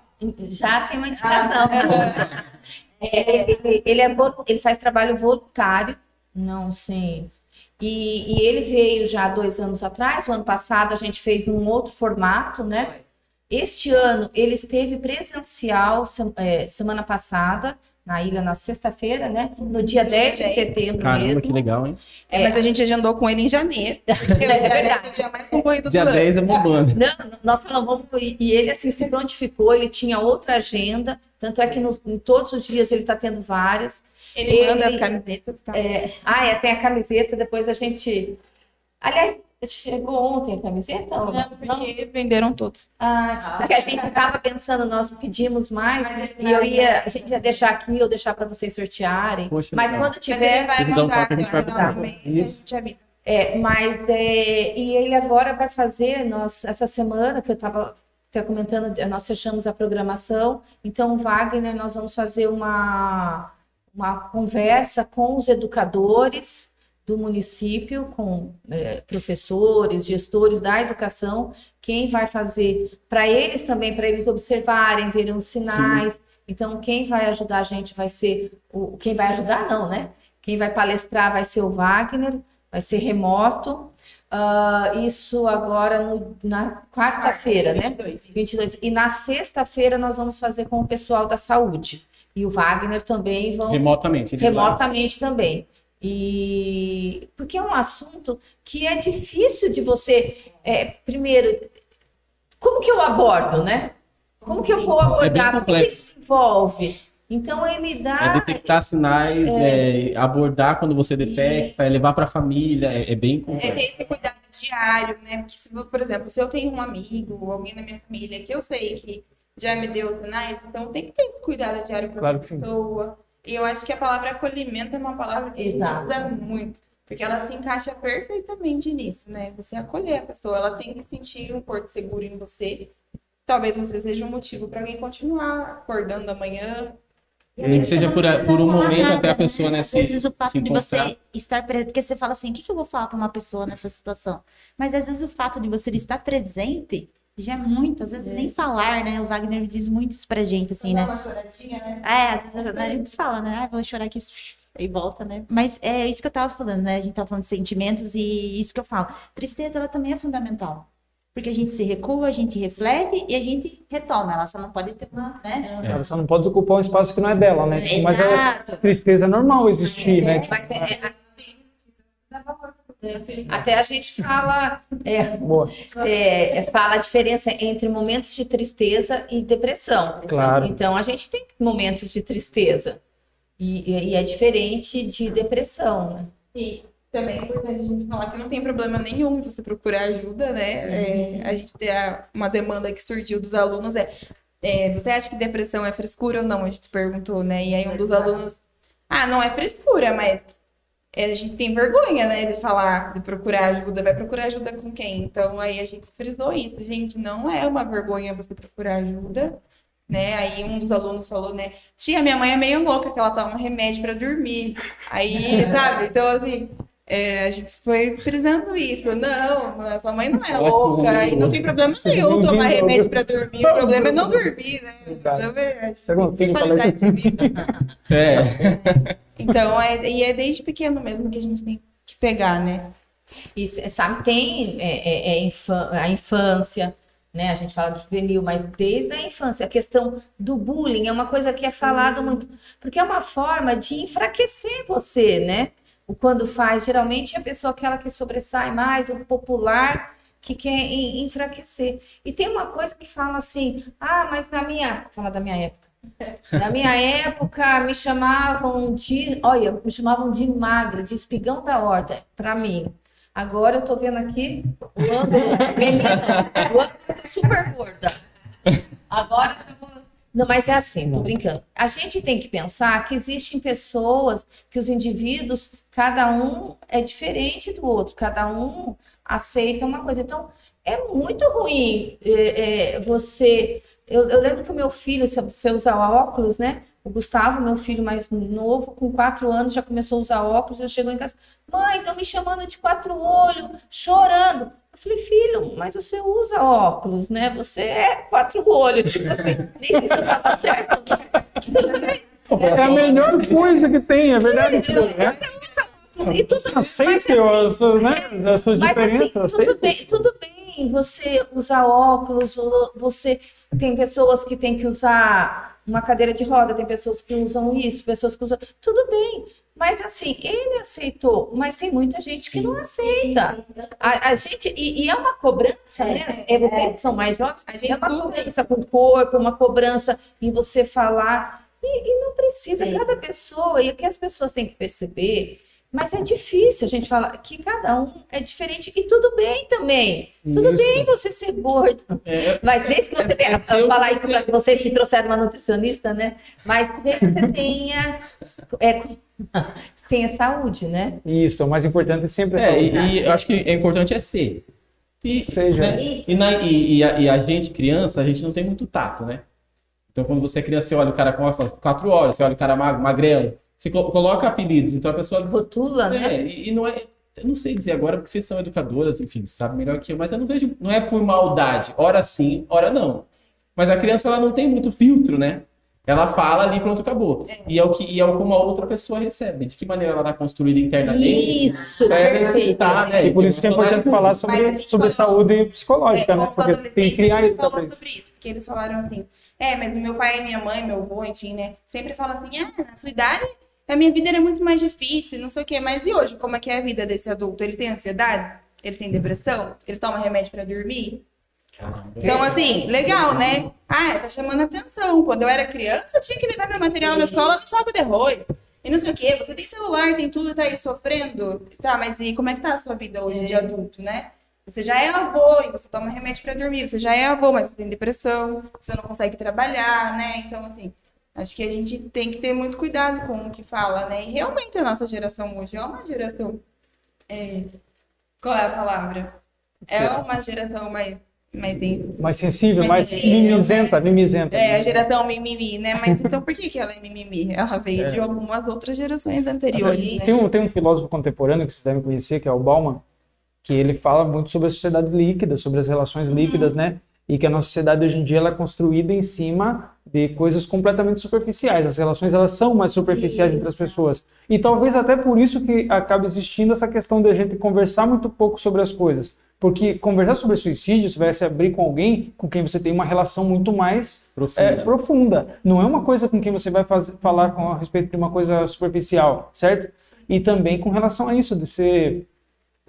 já tem uma indicação. <laughs> É, ele, ele, é, ele faz trabalho voluntário, não sei. E, e ele veio já dois anos atrás, o ano passado a gente fez um outro formato, né? Este ano ele esteve presencial é, semana passada, na ilha, na sexta-feira, né? No dia 10 de setembro Caramba, mesmo. que legal, hein? É, mas a gente agendou com ele em janeiro. <laughs> É dia dez verdade. é o dia mais concorrido Dia do ano. 10 é bombando. Não, nós falamos, vamos, e ele assim se prontificou, ele tinha outra agenda, tanto é que no- em todos os dias ele está tendo várias. Ele, Ele- manda as camisetas, tá? Ah, é, tem a camiseta, depois a gente. Aliás, chegou ontem a camiseta? ou Não, porque venderam todos. Ah, porque a gente estava pensando, nós pedimos mais, e eu ia, a gente ia deixar aqui, eu deixar para vocês sortearem. Poxa, mas legal. quando Mas ele tiver. vai Eles dão mandar toque, a gente vai o final do precisar. mês, a gente avisa. É, mas é, e ele agora vai fazer, nós, essa semana que eu estava até comentando, nós fechamos a programação, então o Wagner, nós vamos fazer uma, uma conversa com os educadores do município, com é, professores, gestores da educação, quem vai fazer para eles também, para eles observarem, verem os sinais. Então, quem vai ajudar a gente vai ser o. Quem vai ajudar, não, né? Quem vai palestrar vai ser o Wagner, vai ser remoto. Ah, isso agora no- na quarta-feira, né? 22. 22. E na sexta-feira nós vamos fazer com o pessoal da saúde. E o Wagner também vão Remotamente. remotamente também. E porque é um assunto que é difícil de você, é, primeiro, como que eu abordo, né? Como que eu vou abordar? Como que ele complexo. se envolve? Então ele É dá. detectar sinais, é, abordar quando você detecta, é levar para a família, é, é bem É ter complexo. esse cuidado diário, né? Porque, se, por exemplo, se eu tenho um amigo ou alguém na minha família que eu sei que já me deu sinais, então tem que ter esse cuidado diário com Claro a que sim. E eu acho que a palavra acolhimento é uma palavra que a gente Exato. usa muito. Porque ela se encaixa perfeitamente nisso, né? Você acolher a pessoa, ela tem que sentir um porto seguro em você. Talvez você seja um motivo para alguém continuar acordando amanhã. Nem que seja por, a- por um momento nada, até a pessoa, né, Às vezes o fato de você estar presente, porque você fala assim, o que, que eu vou falar para uma pessoa nessa situação? Mas às vezes o fato de você estar presente já é muito, às vezes nem falar, né? O Wagner diz muito isso pra gente, assim, né? Uma choradinha, né? É, às vezes a gente fala, né? Ah, vou chorar aqui e volta, né? Mas é isso que eu tava falando, né? A gente tava falando de sentimentos e isso que eu falo. Tristeza, ela também é fundamental. Porque a gente se recua, a gente reflete e a gente retoma. Ela só não pode ter uma, né? Ela só não pode ocupar um espaço que não é dela, né? Mas a Exato. tristeza é normal existir, né? Mas é- é- é- até a gente fala, é, é, é, fala a diferença entre momentos de tristeza e depressão. claro. Então a gente tem momentos de tristeza e, e- e é diferente de depressão, né? E também é importante a gente falar que não tem problema nenhum você procurar ajuda, né? É, a gente tem a- uma demanda que surgiu dos alunos é, é, você acha que depressão é frescura ou não? A gente perguntou, né? E aí um dos alunos, ah, não é frescura, mas a gente tem vergonha, né, de falar, de procurar ajuda. Vai procurar ajuda com quem? Então aí a gente frisou isso, gente, não é uma vergonha você procurar ajuda. Né? Aí um dos alunos falou, né? Tia, minha mãe é meio louca, que ela toma remédio pra dormir. Aí, <laughs> sabe? Então, assim, é, a gente foi frisando isso. Não, a sua mãe não é louca. E não tem problema nenhum tomar remédio pra dormir. O problema é não dormir, né? O problema é qualidade de vida. <laughs> É, <laughs> Então, é, e é desde pequeno mesmo que a gente tem que pegar, né? E sabe, tem é, é, é infan- a infância, né? A gente fala do juvenil, mas desde a infância. A questão do bullying é uma coisa que é falado muito, porque é uma forma de enfraquecer você, né? O quando faz, geralmente é a pessoa aquela que sobressai mais, o popular que quer en- enfraquecer. E tem uma coisa que fala assim: ah, mas na minha. Fala da minha época. Na minha época, me chamavam de. Olha, me chamavam de magra, de espigão da horta, para mim. Agora eu tô vendo aqui o ângulo. Menina, o ângulo eu tô super gorda. Agora eu vou. Não, mas é assim, tô brincando. A gente tem que pensar que existem pessoas, que os indivíduos, cada um é diferente do outro, cada um aceita uma coisa. Então, é muito ruim é, é, você. Eu, eu lembro que o meu filho, se você usar óculos, né? O Gustavo, meu filho mais novo, com quatro anos, já começou a usar óculos. Ele chegou em casa, mãe, estão me chamando de quatro olhos, chorando. Eu falei, filho, mas você usa óculos, né? Você é quatro olhos, tipo assim, nem sei se eu tava certo. É a melhor coisa que tem, é verdade. tipo, né? E tudo, mas, Aceite assim, as suas, né, as suas Mas assim, diferenças. tudo aceite. bem, tudo bem você usar óculos, você tem pessoas que têm que usar uma cadeira de roda, tem pessoas que usam isso, pessoas que usam. Tudo bem. Mas assim, ele aceitou, mas tem muita gente que não aceita. A, a gente, e, e é uma cobrança, né? É, vocês que são mais jovens, A gente é uma cobrança com o corpo, é uma cobrança em você falar. E, e não precisa, Sim. cada pessoa, e o que as pessoas têm que perceber, mas é difícil a gente falar que cada um é diferente, e tudo bem também. Tudo Isso. bem você ser gordo. É, Mas desde que você tenha, é, eu- falar isso para vocês que trouxeram uma nutricionista, né? Mas desde que você tenha, é, tenha saúde, né? Isso, o mais importante é sempre É, essa e, e eu acho que é importante é ser. E, Seja. né, e, na- e- e a, e a gente, criança, a gente não tem muito tato, né? Então, quando você é criança, você olha o cara com quatro horas, você olha o cara magrelo, você co- coloca apelidos, então a pessoa. Rotula, né? É, e, e não é. Eu não sei dizer agora, porque vocês são educadoras, enfim, sabem melhor que eu, mas eu não vejo. Não é por maldade. Ora sim, ora não. Mas a criança, ela não tem muito filtro, né? Ela fala ali, pronto, acabou. E é o que e é o como a outra pessoa recebe. De que maneira ela está construída internamente. Isso, É, perfeito. tá, né? E por isso que é importante falar sobre, sobre falou- saúde psicológica, É, né? Porque tem que criar a falou sobre isso, porque eles falaram assim, é, mas meu pai, minha mãe, meu avô, enfim, né, sempre fala assim, ah, na sua idade, a minha vida era muito mais difícil, não sei o quê, mas e hoje, como é que é a vida desse adulto? Ele tem ansiedade? Ele tem depressão? Ele toma remédio pra dormir? Então, assim, legal, né? Ah, tá chamando atenção. Quando eu era criança, eu tinha que levar meu material na escola no saco de arroz. E não sei o quê. Você tem celular, tem tudo, tá aí sofrendo. Tá, mas e como é que tá a sua vida hoje de adulto, né? Você já é avô e você toma remédio pra dormir. Você já é avô, mas você tem depressão. Você não consegue trabalhar, né? Então, assim, acho que a gente tem que ter muito cuidado com o que fala, né? E realmente a nossa geração hoje é uma geração. é, Qual é a palavra? É uma geração mais. mais Mais sensível, Mais mais sensível, mimizenta, mimizenta. é, a geração mimimi, né? Mas então por que, que ela é mimimi? Ela veio de algumas outras gerações anteriores, né? Tem um, tem um filósofo contemporâneo que vocês devem conhecer, que é o Bauman, que ele fala muito sobre a sociedade líquida, sobre as relações líquidas, né? E que a nossa sociedade hoje em dia ela é construída em cima de coisas completamente superficiais. As relações elas são mais superficiais entre as pessoas. E talvez até por isso que acaba existindo essa questão de a gente conversar muito pouco sobre as coisas. Porque conversar sobre suicídio, você vai se abrir com alguém com quem você tem uma relação muito mais Profunda. é, profunda. Não é uma coisa com quem você vai fazer, falar com, a respeito de uma coisa superficial, certo? E também com relação a isso, de ser,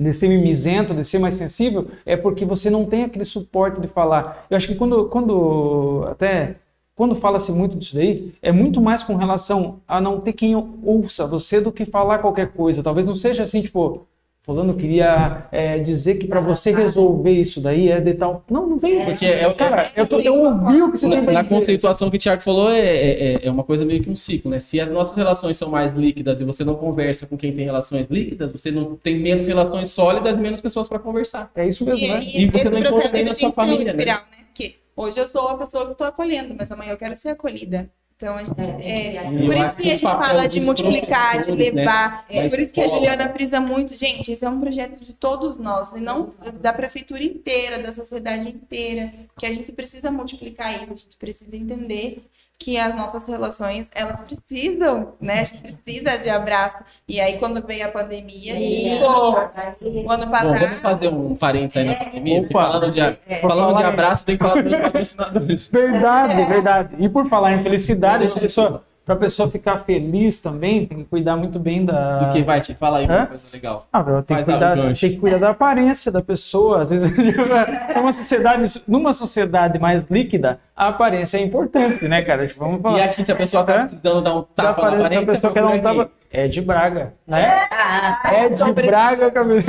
de ser mimizento, de ser mais sensível, é porque você não tem aquele suporte de falar. Eu acho que quando, quando até quando fala-se muito disso daí, é muito mais com relação a não ter quem ouça você do que falar qualquer coisa. Talvez não seja assim, tipo, fulano queria é, dizer que para você resolver isso daí é de tal. Não, não tem. Porque é, é- Cara, eu, tô, eu ouvi o que você na, tem na conceituação que o Thiago falou, é, é, é uma coisa meio que um ciclo, né? Se as nossas relações são mais líquidas e você não conversa com quem tem relações líquidas, você não tem menos relações sólidas e menos pessoas para conversar. É isso mesmo, E, né? e E você não encontra processo nem na sua família, né? espiral, né? Porque hoje eu sou a pessoa que estou acolhendo, mas amanhã eu quero ser acolhida. Então, a gente, é, por isso que a gente fala de multiplicar, de né, levar. É, por isso que a. Juliana frisa muito. Gente, esse é um projeto de todos nós, e não da prefeitura inteira, da sociedade inteira, que a gente precisa multiplicar isso, a gente precisa entender que as nossas relações, elas precisam, né? A gente precisa de abraço. E aí, quando veio a pandemia, a gente É. ficou o ano Bom, passado. vamos fazer um parênteses aí na pandemia. porque Opa. falando de, falando de abraço, tem que falar dos patrocinadores. Verdade, verdade. E por falar em felicidade, essa pessoa, pra pessoa ficar feliz também, tem que cuidar muito bem da. Do que vai, te fala aí uma coisa legal. Ah, tem, que a- cuidar, tem que cuidar da aparência da pessoa. Às vezes, <laughs> numa sociedade, numa sociedade mais líquida, a aparência é importante, né, cara? Tipo, Vamos falar. E aqui, se a pessoa tá precisando dar um da tapa na aparência da aparência, pessoa que ela não procura tava. É de Braga, né? Ah, É de Braga, cabelo.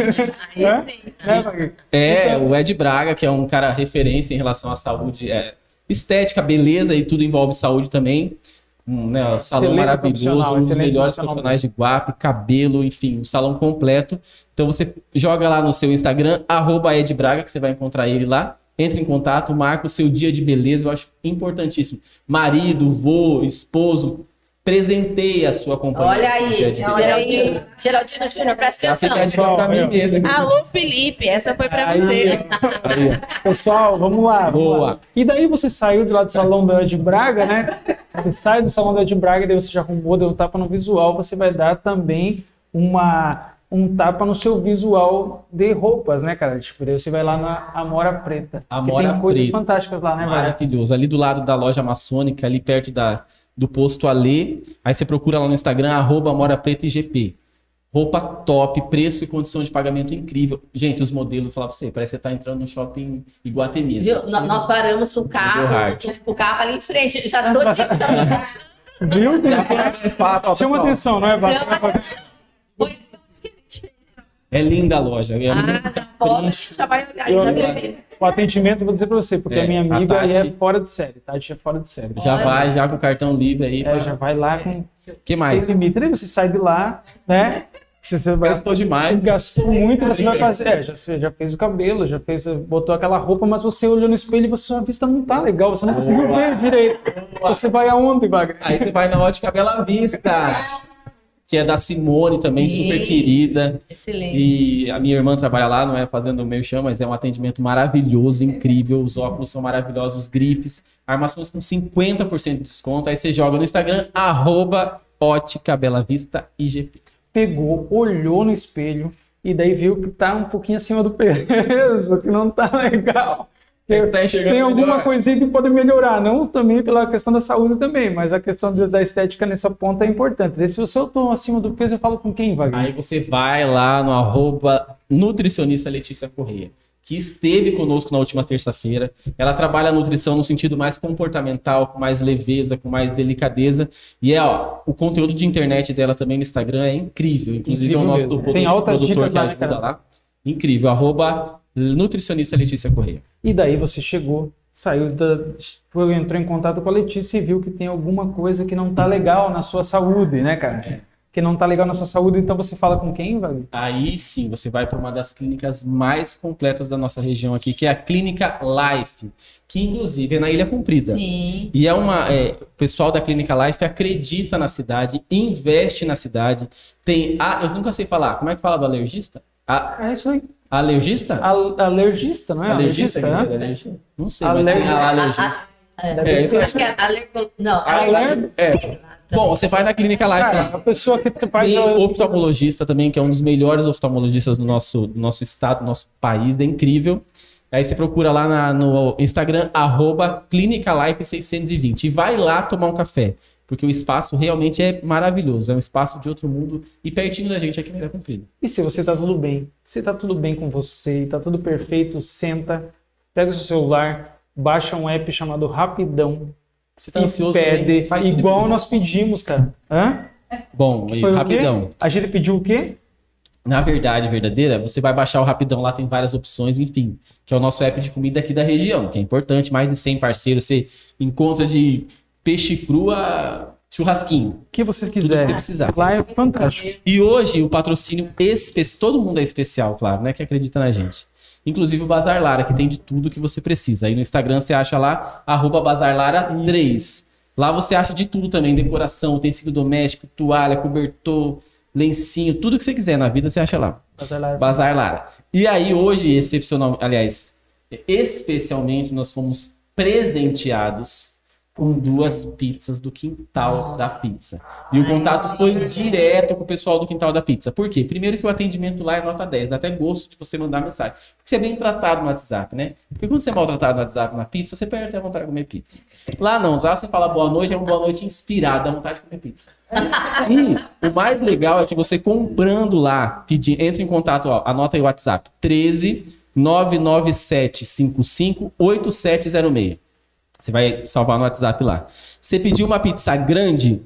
Né, aqui. É, o Ed Braga, que é um cara referência em relação à saúde, é, estética, beleza e tudo envolve saúde também. Um, né, salão maravilhoso, um dos melhores profissionais de guape, cabelo, enfim, um salão completo. Então você joga lá no seu Instagram, arroba Ed Braga, que você vai encontrar ele lá. Entre em contato, marca o seu dia de beleza, eu acho importantíssimo. Marido, vô, esposo, presenteie a sua companhia. Olha aí, dia de olha aí. Geraldino Júnior, presta você atenção. pra mim mesmo. Alô, Felipe, essa foi pra Aí, você. Aí. Pessoal, vamos lá. vamos Boa. lá. E daí você saiu de lá do salão da de Braga, né? Você sai do salão da de Braga e daí você já arrumou, deu um tapa no visual, você vai dar também uma um tapa no seu visual de roupas, né, cara? Tipo, daí você vai lá na Amora Preta. Amora tem coisas Preta. fantásticas lá, né, velho? Maravilhoso. Ali do lado da loja maçônica, ali perto da, do posto Alê. Aí você procura lá no Instagram, arroba Mora Preta IGP. Roupa top, preço e condição de pagamento incrível. Gente, os modelos, vou falar pra você, parece que você tá entrando no shopping Iguatemi. assim. Viu? No- Nós paramos o carro, Hard. o carro ali em frente. Já tô, <laughs> passando. Viu? Já foi mais fato, ó, Chama pessoal. atenção, não é? Chama- Oi, É linda a loja. É Ah, muito na foto, a gente já vai olhar. O atendimento, eu vou dizer pra você, porque É, a minha a amiga aí é Tati- fora de série. Tati é fora de série. Já Olha. vai, já com o cartão livre aí. É, pra- já vai lá com que mais? sem limite. Daí você sai de lá, né? Você, você vai, Gastou demais. gastou muito, você vai fazer. É, já, você já fez o cabelo, já fez, botou aquela roupa, mas você olhou no espelho e você, sua vista não tá legal, você não conseguiu ver direito. Você vai aonde, Wagner? Aí você vai na ótica Bela Vista, <laughs> que é da Simone também, Sim. super querida. Excelente. E a minha irmã trabalha lá, não é fazendo o merchan, mas é um atendimento maravilhoso, incrível. Os óculos são maravilhosos, os grifes, armações com 50% de desconto. Aí você joga no Instagram, arroba Ótica Bela Vista IGP. Pegou, olhou no espelho e daí viu que tá um pouquinho acima do peso, <laughs> que não tá legal. Você tá Tem alguma melhor. coisinha que pode melhorar, não também pela questão da saúde também, mas a questão da estética nessa ponta é importante. Daí, se você eu tô acima do peso, eu falo com quem, Wagner? Aí você vai lá no arroba nutricionista Letícia Correia, que esteve conosco na última terça-feira. Ela trabalha a nutrição no sentido mais comportamental, com mais leveza, com mais delicadeza. E é, ó, o conteúdo de internet dela também no Instagram é incrível. Inclusive é o Incrível nosso mesmo. produ- Tem altas produtor dicas que né, ajuda lá. Incrível, arroba nutricionista Letícia Correia. E daí você chegou, saiu da. foi- entrou em contato com a Letícia e viu que tem alguma coisa que não tá legal na sua saúde, né, cara? Que não tá legal na sua saúde, então você fala com quem, Wagner? Aí sim, você vai para uma das clínicas mais completas da nossa região aqui, que é a Clínica Life, que inclusive é na Ilha Comprida. Sim. E é uma. é, o pessoal da Clínica Life acredita na cidade, investe na cidade. Tem. A, eu nunca sei falar. Como é que fala do alergista? A, É isso aí. alergista? Al- alergista, não é? alergista? Alergista, é né? alergia? Não sei, mas tem a alergista. Deve É, ser. isso Acho que é alergo... Não, Alergo-. É. Bom, você vai na Clínica Life. Cara, lá. a pessoa que faz. Tem a- oftalmologista também, que é um dos melhores oftalmologistas do nosso, do nosso estado, do nosso país, é incrível. Aí você procura lá na- no Instagram, arroba ClínicaLife620 e vai lá tomar um café, porque o espaço realmente é maravilhoso, é um espaço de outro mundo e pertinho da gente aqui em Ilha Comprida. E se você tá tudo bem? Se tá tudo bem com você, tá tudo perfeito, senta, pega o seu celular, baixa um app chamado Rapidão. Você tá e ansioso pede, também? Igual nós pedimos, cara. Hã? Bom, e rapidão. A gente pediu o quê? Na verdade, verdadeira, você vai baixar o Rapidão, lá tem várias opções, enfim, que é o nosso app de comida aqui da região, que é importante, mais de 100 parceiros, você encontra de peixe cru a churrasquinho. O que vocês Tudo que você quiserem. precisar. Lá é fantástico. E hoje o patrocínio especial, todo mundo é especial, claro, né, que acredita na gente. Inclusive o Bazar Lara, que tem de tudo que você precisa. Aí no Instagram você acha lá, arroba BazarLara3. Lá você acha de tudo também, decoração, utensílio doméstico, toalha, cobertor, lencinho, tudo que você quiser na vida você acha lá. Mas ela- Bazar Lara. E aí hoje, excepcional, aliás, especialmente nós fomos presenteados com duas pizzas do quintal da pizza. E o contato foi direto com o pessoal do quintal da pizza. Por quê? Primeiro que o atendimento lá é nota 10, dá até gosto de você mandar mensagem. Porque você é bem tratado no WhatsApp, né? Porque quando você é maltratado no WhatsApp na pizza, você perde a vontade de comer pizza. Lá não, lá você fala boa noite, é uma boa noite inspirada, dá vontade de comer pizza. E o mais legal é que você comprando lá, pedir, entra em contato, ó, anota aí o WhatsApp, 13 997 55 8706. Você vai salvar no WhatsApp lá. Você pediu uma pizza grande,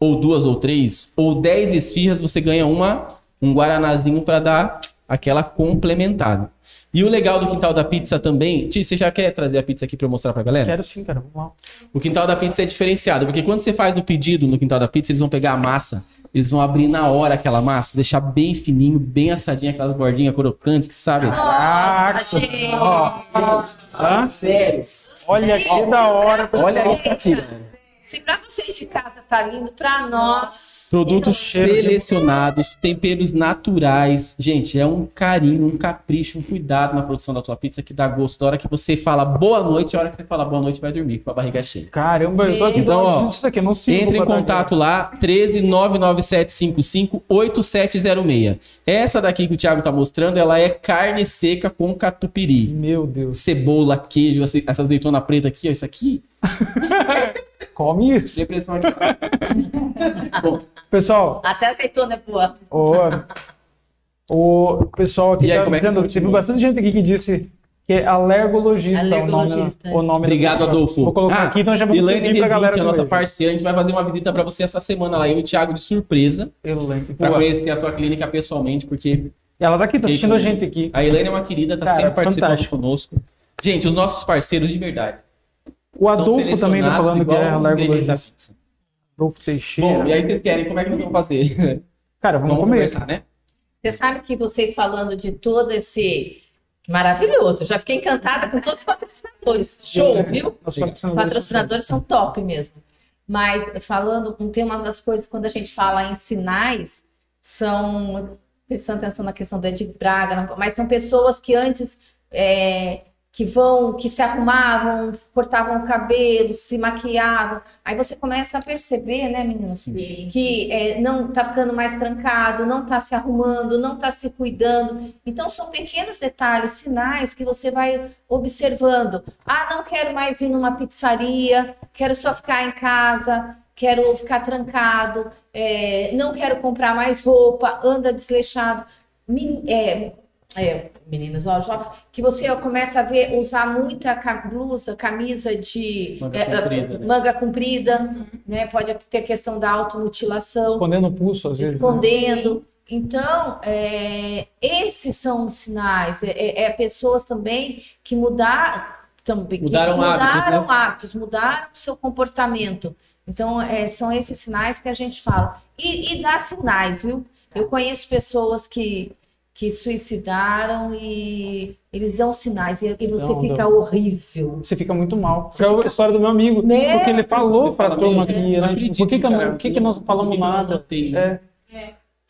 ou duas ou três, ou dez esfirras, você ganha uma, um guaranazinho para dar aquela complementada. E o legal do quintal da pizza também, Ti, você já quer trazer a pizza aqui para eu mostrar pra galera? Quero sim, cara. Vamos lá. O quintal da pizza é diferenciado, porque quando você faz no pedido no quintal da pizza, eles vão pegar a massa, eles vão abrir na hora aquela massa, deixar bem fininho, bem assadinho, aquelas bordinhas crocantes, que sabe? Caraca. gente. Ó, hã? Sério. Olha que da hora. Olha isso aqui. Se pra vocês de casa tá lindo, pra nós. Produtos selecionados, temperos naturais. Gente, é um carinho, um capricho, um cuidado na produção da tua pizza que dá gosto. Da hora que você fala boa noite, a hora que você fala boa noite, vai dormir com a barriga cheia. Caramba, eu tô aqui Então, ó, isso aqui, não sigo Entre em contato lá, 13 99755 8706. Essa daqui que o Thiago tá mostrando, ela é carne seca com catupiry. Meu Deus. Cebola, queijo, essa azeitona preta aqui, ó, isso aqui. <laughs> Come isso. Depressão. Bom, Pessoal, Até azeitona é boa. o, o pessoal aqui E aí, tá como é que dizendo, continua? teve bastante gente aqui que disse que é alergologista, Alergologista. o nome, o nome Obrigado. Adolfo. Vou colocar Ah, aqui, então já vamos Elaine pra galera a nossa parceira, a gente vai fazer uma visita pra você essa semana lá, eu e o Thiago de surpresa, Boa. conhecer a tua clínica pessoalmente, porque Ela tá aqui, tá assistindo a Gente, gente aqui. a Elaine é uma querida, tá Cara, sempre participando fantástico. conosco. Gente, os nossos parceiros de verdade. O Adolfo também tá falando que é alergologista. Adolfo Teixeira. Bom, e aí vocês querem, como é que nós vamos fazer? <laughs> Cara, vamos, Vamos conversar, né? Você sabe que vocês falando de todo esse. Maravilhoso. Já fiquei encantada com todos os patrocinadores. Show, viu? Os patrocinadores. patrocinadores são top mesmo. Mas falando, um tema das coisas, quando a gente fala em sinais, são, prestando atenção na questão do Ed Braga, mas são pessoas que antes é, que vão, que se arrumavam, cortavam o cabelo, se maquiavam. Aí você começa a perceber, né, meninas? que é, não está ficando mais trancado, não está se arrumando, não está se cuidando. Então, são pequenos detalhes, sinais que você vai observando. Ah, não quero mais ir numa pizzaria, quero só ficar em casa, quero ficar trancado, é, não quero comprar mais roupa, anda desleixado. Men- é, é, meninas, ó, jovens, que você começa a ver usar muita blusa, camisa de Manga é, é, comprida, né? manga comprida, né? Pode ter a questão da automutilação, Escondendo o pulso, às vezes. né? escondendo. Então, é, esses são os sinais. É, é- é pessoas também que mudaram, também, que- Mudaram que hábitos, mudaram né? hábitos, mudaram o seu comportamento. Então, é, são esses sinais que a gente fala. E, e dá sinais, viu? Eu conheço pessoas que, que suicidaram e eles dão sinais e, e você Dão, fica dão. horrível. Você fica muito mal. Você É a fica- história do meu amigo. Meu porque ele falou Você pra fala, turma "Meu, aqui, não né? Tipo, por que, que, não- que, que nós não falamos não nada? né? É.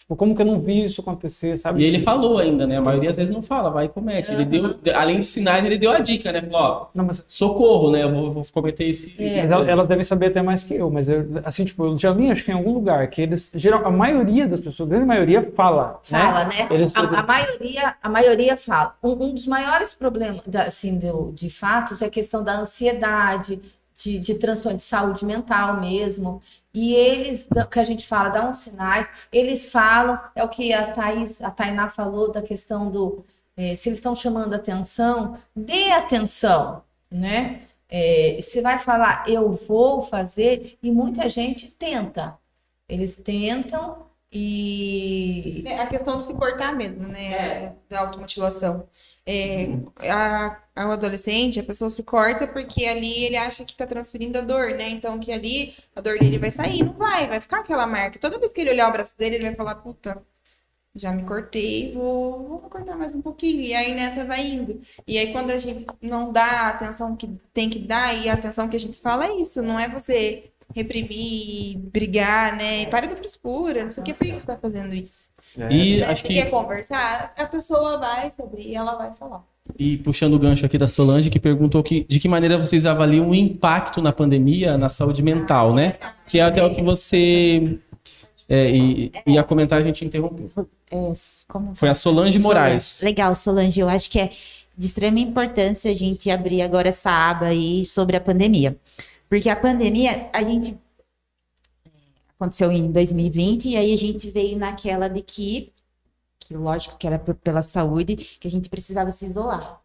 Tipo, como que eu não vi isso acontecer, sabe? E ele falou ainda, né? A maioria às vezes não fala, vai e comete. Ele deu, além dos sinais, ele deu a dica, né? Falou, ó, Não, mas socorro, né? Eu vou, vou cometer esse. É. Elas devem saber até mais que eu, mas eu, assim, tipo, eu já li, acho que em algum lugar, que eles, geral, a maioria das pessoas, a grande maioria fala, Fala, né? né? Eles- A, a maioria, a maioria fala. Um, um dos maiores problemas, da- assim, do, de fatos é a questão da ansiedade, de, de transtorno de saúde mental mesmo. E eles, que a gente fala, dá uns sinais, eles falam, é o que a Thaís, a Tainá falou da questão do, eh, se eles estão chamando atenção, dê atenção, né? Eh, você vai falar, eu vou fazer, e muita gente tenta. Eles tentam e É a questão de se cortar mesmo, né? Da automutilação. É, a, a- o adolescente, a pessoa se corta porque ali ele acha que tá transferindo a dor, né? Então que ali a dor dele vai sair, não vai, vai ficar aquela marca. Toda vez que ele olhar o braço dele, ele vai falar, puta, já me cortei, vou, vou cortar mais um pouquinho. E aí nessa vai indo. E aí quando a gente não dá a atenção que tem que dar, e a atenção que a gente fala é isso, não é você reprimir, brigar, né? E para da frescura, não sei o que, por que você tá fazendo isso? E Né? acho que quer conversar, a pessoa vai se abrir e ela vai falar. E puxando o gancho aqui da Solange, que perguntou que, de que maneira vocês avaliam o impacto na pandemia na saúde mental, né? Que é até o que você é, e- ia comentar, a gente interrompeu. É, como Foi a Solange Moraes. Legal, Solange. Eu acho que é de extrema importância a gente abrir agora essa aba aí sobre a pandemia. Porque a pandemia, a gente. é, Aconteceu em 2020, e aí a gente veio naquela de que, que lógico que era pela saúde, que a gente precisava se isolar.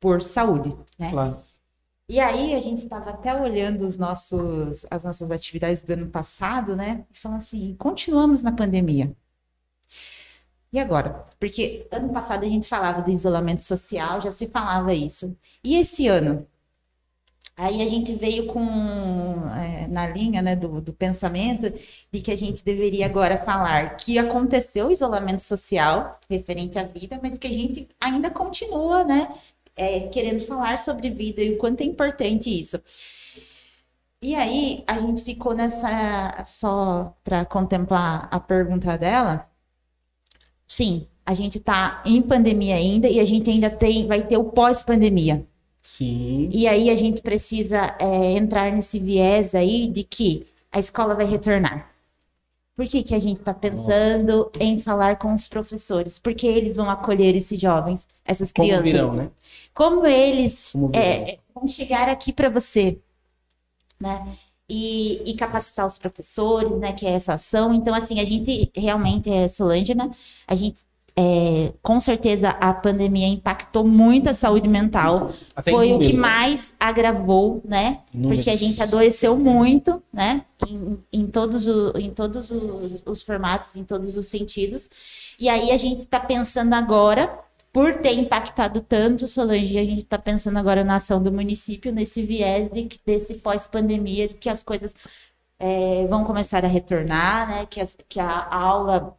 Por saúde, né? Claro. E aí a gente estava até olhando os nossos, as nossas atividades do ano passado, né? E falando assim, continuamos na pandemia. E agora? Porque ano passado a gente falava do isolamento social, já se falava isso. E esse ano? Aí a gente veio com, é, na linha né, do, do pensamento de que a gente deveria agora falar que aconteceu o isolamento social referente à vida, mas que a gente ainda continua, né? é, querendo falar sobre vida e o quanto é importante isso. E aí a gente ficou nessa só para contemplar a pergunta dela. Sim, a gente está em pandemia ainda e a gente ainda tem vai ter o pós-pandemia. Sim. E aí a gente precisa é, entrar nesse viés aí de que a escola vai retornar. Por que, que a gente está pensando em falar com os professores? Porque eles vão acolher esses jovens, essas Como crianças virão, né? como eles Como virão. é, vão chegar aqui para você, né? E, e capacitar os professores, né? Que é essa ação. Então, assim, a gente realmente é Solange, né? A gente, é, com certeza, a pandemia impactou muito a saúde mental. Até Foi o que números, né? mais agravou, né? Números. Porque a gente adoeceu muito, né? Em, em todos, o- em todos os, os formatos, em todos os sentidos. E aí a gente está pensando agora, por ter impactado tanto, Solange, a gente está pensando agora na ação do município, nesse viés de, desse pós-pandemia, de que as coisas é, vão começar a retornar, né? Que, as- que a aula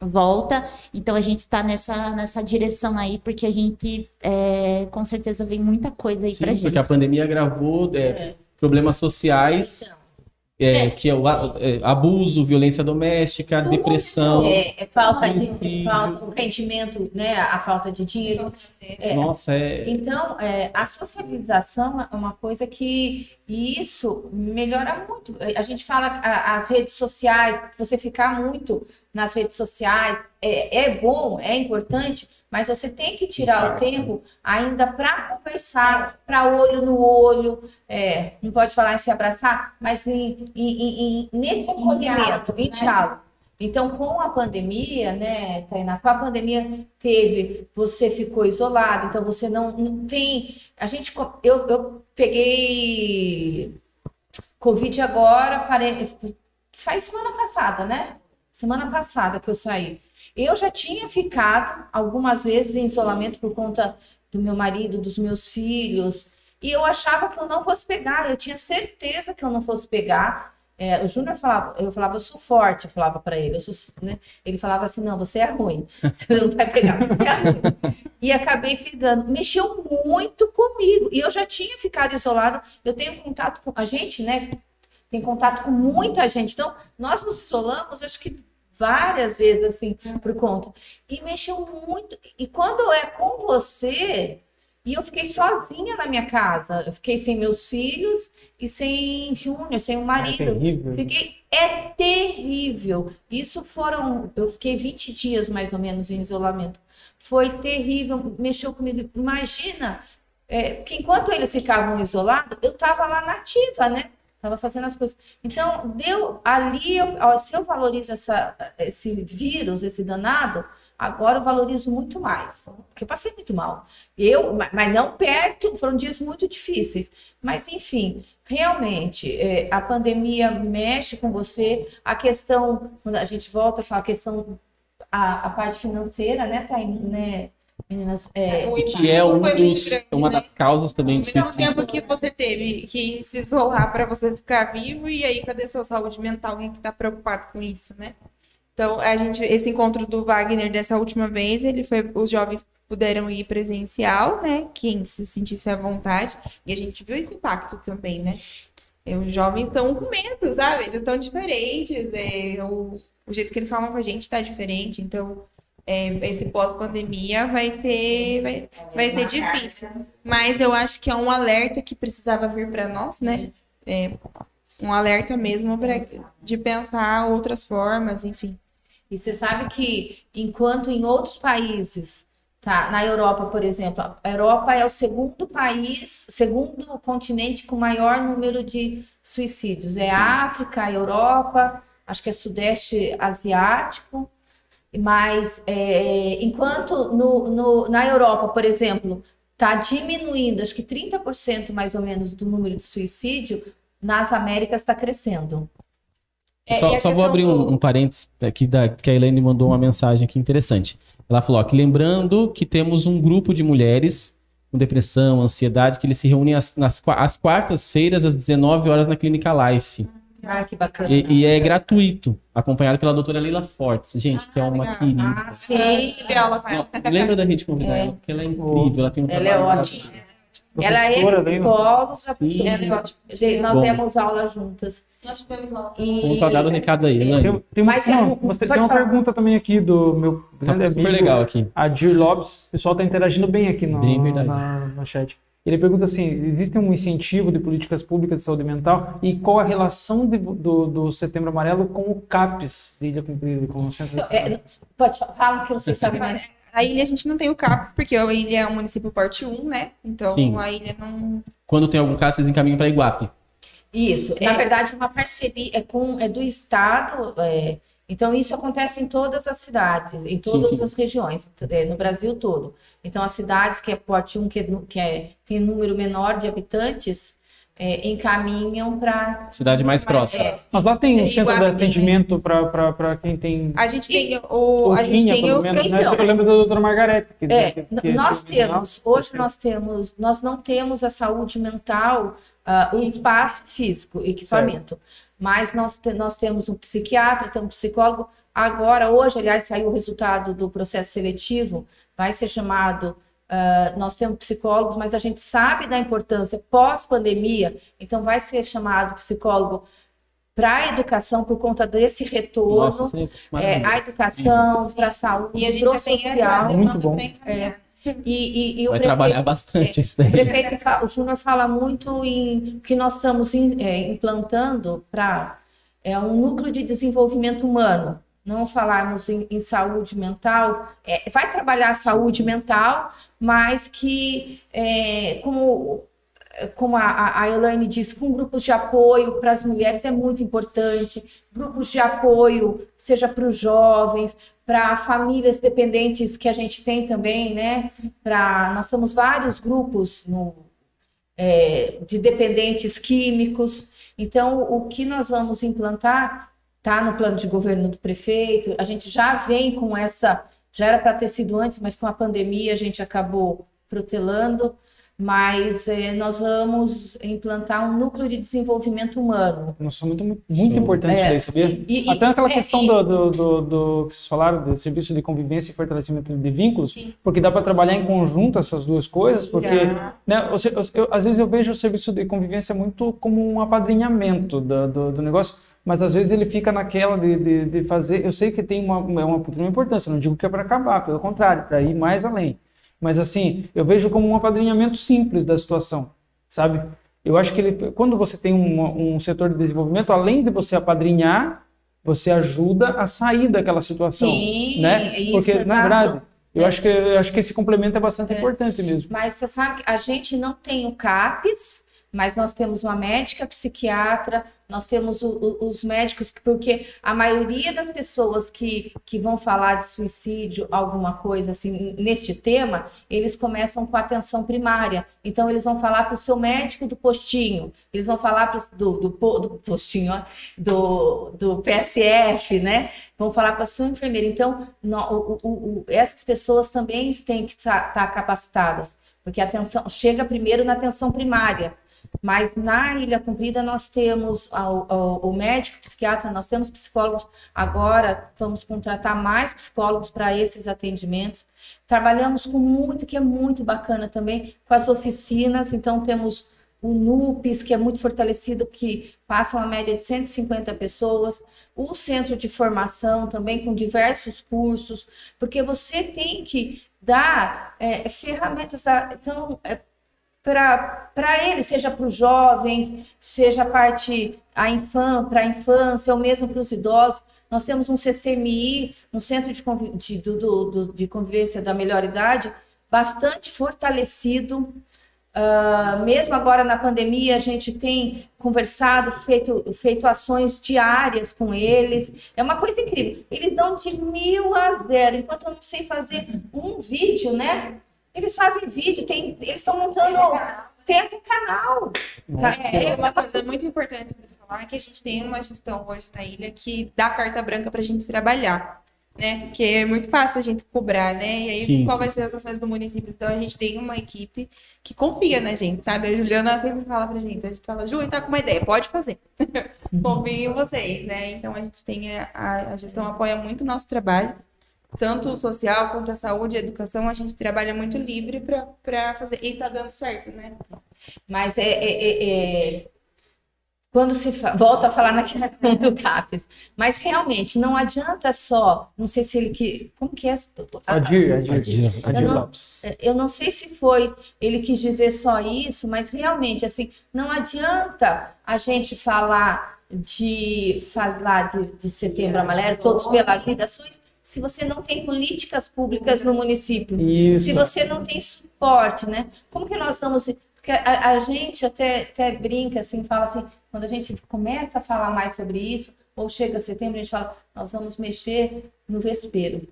volta. Então a gente está nessa, nessa direção aí, porque a gente é, com certeza vem muita coisa aí Sim, pra gente. porque a pandemia agravou é, problemas sociais, Então, é, que é o é, abuso, violência doméstica, depressão. É, é falta de falta, o rendimento, né? A falta de dinheiro. É, Nossa, é. Então, é, a socialização é uma coisa que isso melhora muito. A gente fala a- as redes sociais, você ficar muito nas redes sociais é, é bom, é importante, mas você tem que tirar o tempo ainda para conversar, para olho no olho, é, não pode falar em se abraçar, mas em, em- em- nesse acolhimento, em diálogo. Então, com a pandemia, né, Tainá, com a pandemia teve, você ficou isolado, então você não, não tem. A gente, eu, eu peguei Covid agora, parei, saí semana passada, né? Semana passada que eu saí. Eu já tinha ficado algumas vezes em isolamento por conta do meu marido, dos meus filhos, e eu achava que eu não fosse pegar, eu tinha certeza que eu não fosse pegar. É, o Júnior falava, eu falava, eu sou forte, eu falava para ele, sou, né? Ele falava assim, não, você é ruim, <laughs> você não vai pegar, você é ruim. E acabei pegando, mexeu muito comigo, e eu já tinha ficado isolado, eu tenho contato com a gente, né? Tem contato com muita gente, então nós nos isolamos, acho que várias vezes assim por conta, e mexeu muito. E quando é com você, e eu fiquei sozinha na minha casa, eu fiquei sem meus filhos e sem Júnior, sem o É marido. terrível. Fiquei, é terrível. Isso foram, eu fiquei 20 dias mais ou menos em isolamento. Foi terrível, mexeu comigo. Imagina, é, que enquanto eles ficavam isolados, eu estava lá nativa, né? Estava fazendo as coisas. Então, deu ali, eu- se eu valorizo essa, esse vírus, esse danado, agora eu valorizo muito mais. Porque eu passei muito mal. Eu, ma- mas não perto, foram dias muito difíceis. Mas, enfim, realmente, é, a pandemia mexe com você. A questão, quando a gente volta a falar, a questão, a, a parte financeira, né, Thaí, né, meninas? É, O Que é um dos, grande, uma né? das causas também do suicídio. tempo que você teve que se isolar para você ficar vivo, e aí cadê sua saúde mental? Quem que tá preocupado com isso, né? Então, a gente, esse encontro do Wagner dessa última vez, ele foi, os jovens puderam ir presencial, né? Quem se sentisse à vontade, e a gente viu esse impacto também, né? E os jovens estão com medo, sabe? Eles estão diferentes, é, o, o jeito que eles falam com a gente está diferente, então é, esse pós-pandemia vai ser, vai, vai ser difícil. Mas eu acho que é um alerta que precisava vir para nós, né? É, um alerta mesmo pra, de pensar outras formas, enfim. E você sabe que enquanto em outros países, tá, na Europa, por exemplo, a Europa é o segundo país, segundo continente com maior número de suicídios. É a África, a Europa, acho que é Sudeste Asiático. Mas é, enquanto no, no, na Europa, por exemplo, está diminuindo, acho que 30% mais ou menos do número de suicídio, nas Américas está crescendo. É, só só vou abrir um, do- um parênteses aqui da, que a Elaine mandou uma mensagem aqui interessante. Ela falou ó, que lembrando que temos um grupo de mulheres com depressão, ansiedade, que eles se reúnem às, nas, às quartas-feiras, às 19 horas na Clínica Life. Ah, que bacana. E, e é gratuito, acompanhado pela doutora Leila Fortes, gente, que é uma legal. querida. Ah, sim. Tive aula com ela. Lembra da gente convidar É. ela, porque ela é incrível, ela tem um Ela é trabalho ótima. Ela é né? psicóloga, Sim. ela é ótima. De- nós Bom. demos aula juntas. Nós tivemos aula. E... Tá dado o recado aí, Elaine. Tem, tem, uma- Mas é não, um- mas tem- uma falar. pergunta também aqui do meu Tá grande super amigo, legal aqui. a Dir Lopes. O pessoal está interagindo bem aqui no, Bem na, no chat. Ele pergunta assim: existe um incentivo de políticas públicas de saúde mental e qual a relação de- do, do Setembro Amarelo com o CAPES de Ilha Cumprida, com o Centro de Então, é, Saúde? Pode falar, fala que vocês sabem mais. <laughs> A ilha a gente não tem o CAPS, porque a ilha é um município porte 1, né? Então Sim. a ilha não. Quando tem algum caso, vocês encaminham para Iguape. Isso. Na É. verdade, é uma parceria é com é do estado. é, então isso acontece em todas as cidades, em todas sim. as regiões, é, no Brasil todo. Então as cidades que é porte 1, que, é que é, tem número menor de habitantes, é, encaminham para Cidade mais próxima. é, Mas lá tem um centro de tem, né? atendimento para quem tem. A gente tem o. A gente tem os menos, né? Eu lembro da doutora Margarete. Que, É, que- que- nós que- temos, hoje nós temos, nós não temos a saúde mental, ah, o espaço físico, equipamento, mas nós, te- nós temos um psiquiatra, temos um psicólogo. Agora, hoje, aliás, saiu o resultado do processo seletivo, vai ser chamado. ah, nós temos psicólogos, mas a gente sabe da importância pós-pandemia, então vai ser chamado psicólogo para a educação por conta desse retorno, Nossa, é a educação, para a saúde, E a gente social. Muito demanda bom. E, e, e o Vai prefeito, trabalhar bastante isso o daí. prefeito, fa- o Júnior fala muito em que nós estamos em- é, implantando para é um núcleo de desenvolvimento humano. Não falarmos em, em saúde mental, é, vai trabalhar a saúde mental, mas que, é, como, como a, a- Elaine disse, com grupos de apoio para as mulheres é muito importante, grupos de apoio, seja para os jovens, para famílias dependentes que a gente tem também, né? Pra, nós temos vários grupos no, é, de dependentes químicos. Então, o que nós vamos implantar está no plano de governo do prefeito. A gente já vem com essa, já era para ter sido antes, mas com a pandemia a gente acabou protelando. Mas é, nós vamos implantar um núcleo de desenvolvimento humano. Nossa, muito, muito, importante É, isso aí, sabia? E- e- Até aquela é, questão e- do, do, do, do que vocês falaram, do serviço de convivência e fortalecimento de vínculos, Sim. porque dá para trabalhar em conjunto essas duas coisas, porque né, você- eu- às vezes eu vejo o serviço de convivência muito como um apadrinhamento do, do, do negócio, mas às vezes ele fica naquela de, de, de fazer. Eu sei que tem uma, é uma, uma importância, não digo que é para acabar, pelo contrário, para ir mais além. Mas assim, eu vejo como um apadrinhamento simples da situação, sabe? Eu acho que ele, quando você tem um, um setor de desenvolvimento, além de você apadrinhar, você ajuda a sair daquela situação, Sim, né? isso, Porque na exato. verdade, eu É. acho que eu acho que esse complemento é bastante importante mesmo. Mas você sabe que a gente não tem o CAPES, mas nós temos uma médica psiquiatra, nós temos o- o- os médicos, que- porque a maioria das pessoas que, que vão falar de suicídio, alguma coisa assim, neste tema, eles começam com atenção primária. Então, eles vão falar para o seu médico do postinho, eles vão falar pro, do, do, do postinho, ó, do, do PSF, né? Vão falar para a sua enfermeira. Então, nó- o- essas pessoas também têm que estar capacitadas, porque a atenção chega primeiro na atenção primária. Mas na Ilha Comprida nós temos ao- ao- o médico psiquiatra, nós temos psicólogos. Agora vamos contratar mais psicólogos para esses atendimentos. Trabalhamos com muito, que é muito bacana também, com as oficinas. Então temos o NUPES, que é muito fortalecido, que passa uma média de 150 pessoas, o centro de formação também com diversos cursos, porque você tem que dar é, ferramentas, então, é, para eles, seja para os jovens, seja a parte a infan, para a infância, ou mesmo para os idosos. Nós temos um CCMI, um Centro de, de, do, do, de Convivência da Melhor Idade, bastante fortalecido. Uh, mesmo agora na pandemia, a gente tem conversado, feito, feito ações diárias com eles. É uma coisa incrível. Eles dão de mil a zero. Enquanto eu não sei fazer um vídeo, né? Eles fazem vídeo, tem, eles estão montando. Tem até canal. É, uma coisa muito importante de falar é que a gente tem uma gestão hoje na ilha que dá carta branca para a gente trabalhar né? Porque é muito fácil a gente cobrar, né? E aí, sim, qual sim. vai ser as ações do município? Então, a gente tem uma equipe que confia na gente, sabe? A Juliana sempre fala pra gente, a gente fala, Ju, tá com uma ideia, pode fazer. <laughs> Confio em vocês, né? Então, a gente tem, a, a gestão apoia muito o nosso trabalho, tanto o social quanto a saúde e a educação, a gente trabalha muito livre para fazer, e tá dando certo, né? Mas é, é, é, é quando se volta a falar na questão <laughs> do CAPES. Mas realmente não adianta só, não sei se ele que. Como que é? Adir, Adir, Adir, Adir eu, não, eu não sei se foi ele quis dizer só isso, mas realmente, assim, não adianta a gente falar de faz lá de, de setembro amarelo, todos pela vida, ações, se você não tem políticas públicas no município, Isso. se você não tem suporte, né? Como que nós vamos. Porque a, a gente até, até brinca assim, fala assim, quando a gente começa a falar mais sobre isso, ou chega setembro, a gente fala, nós vamos mexer no vespeiro.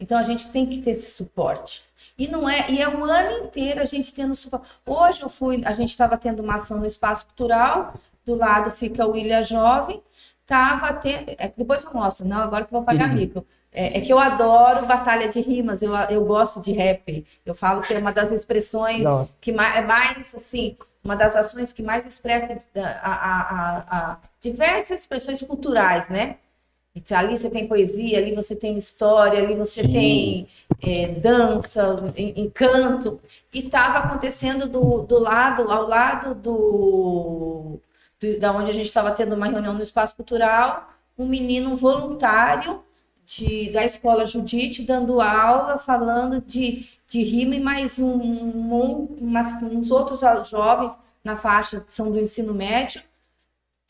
Então a gente tem que ter esse suporte. E não é, e é o ano inteiro a gente tendo suporte. Hoje eu fui, a gente estava tendo uma ação no espaço cultural, do lado fica o Ilha Jovem, tava tendo, é, depois eu mostro, não, agora que eu vou pagar uhum. mico. É, é, que eu adoro batalha de rimas, eu, eu gosto de rap. Eu falo que é uma das expressões não. que mais, é mais assim, uma das ações que mais expressa a, a, a, a diversas expressões culturais, né? Então, ali você tem poesia, ali você tem história, ali você Sim. tem é, dança, encanto. E estava acontecendo do, do lado, ao lado do, do da onde a gente estava tendo uma reunião no espaço cultural, um menino voluntário de, da escola Judite dando aula, falando de de rima e mais um, um, umas, uns outros jovens na faixa são do ensino médio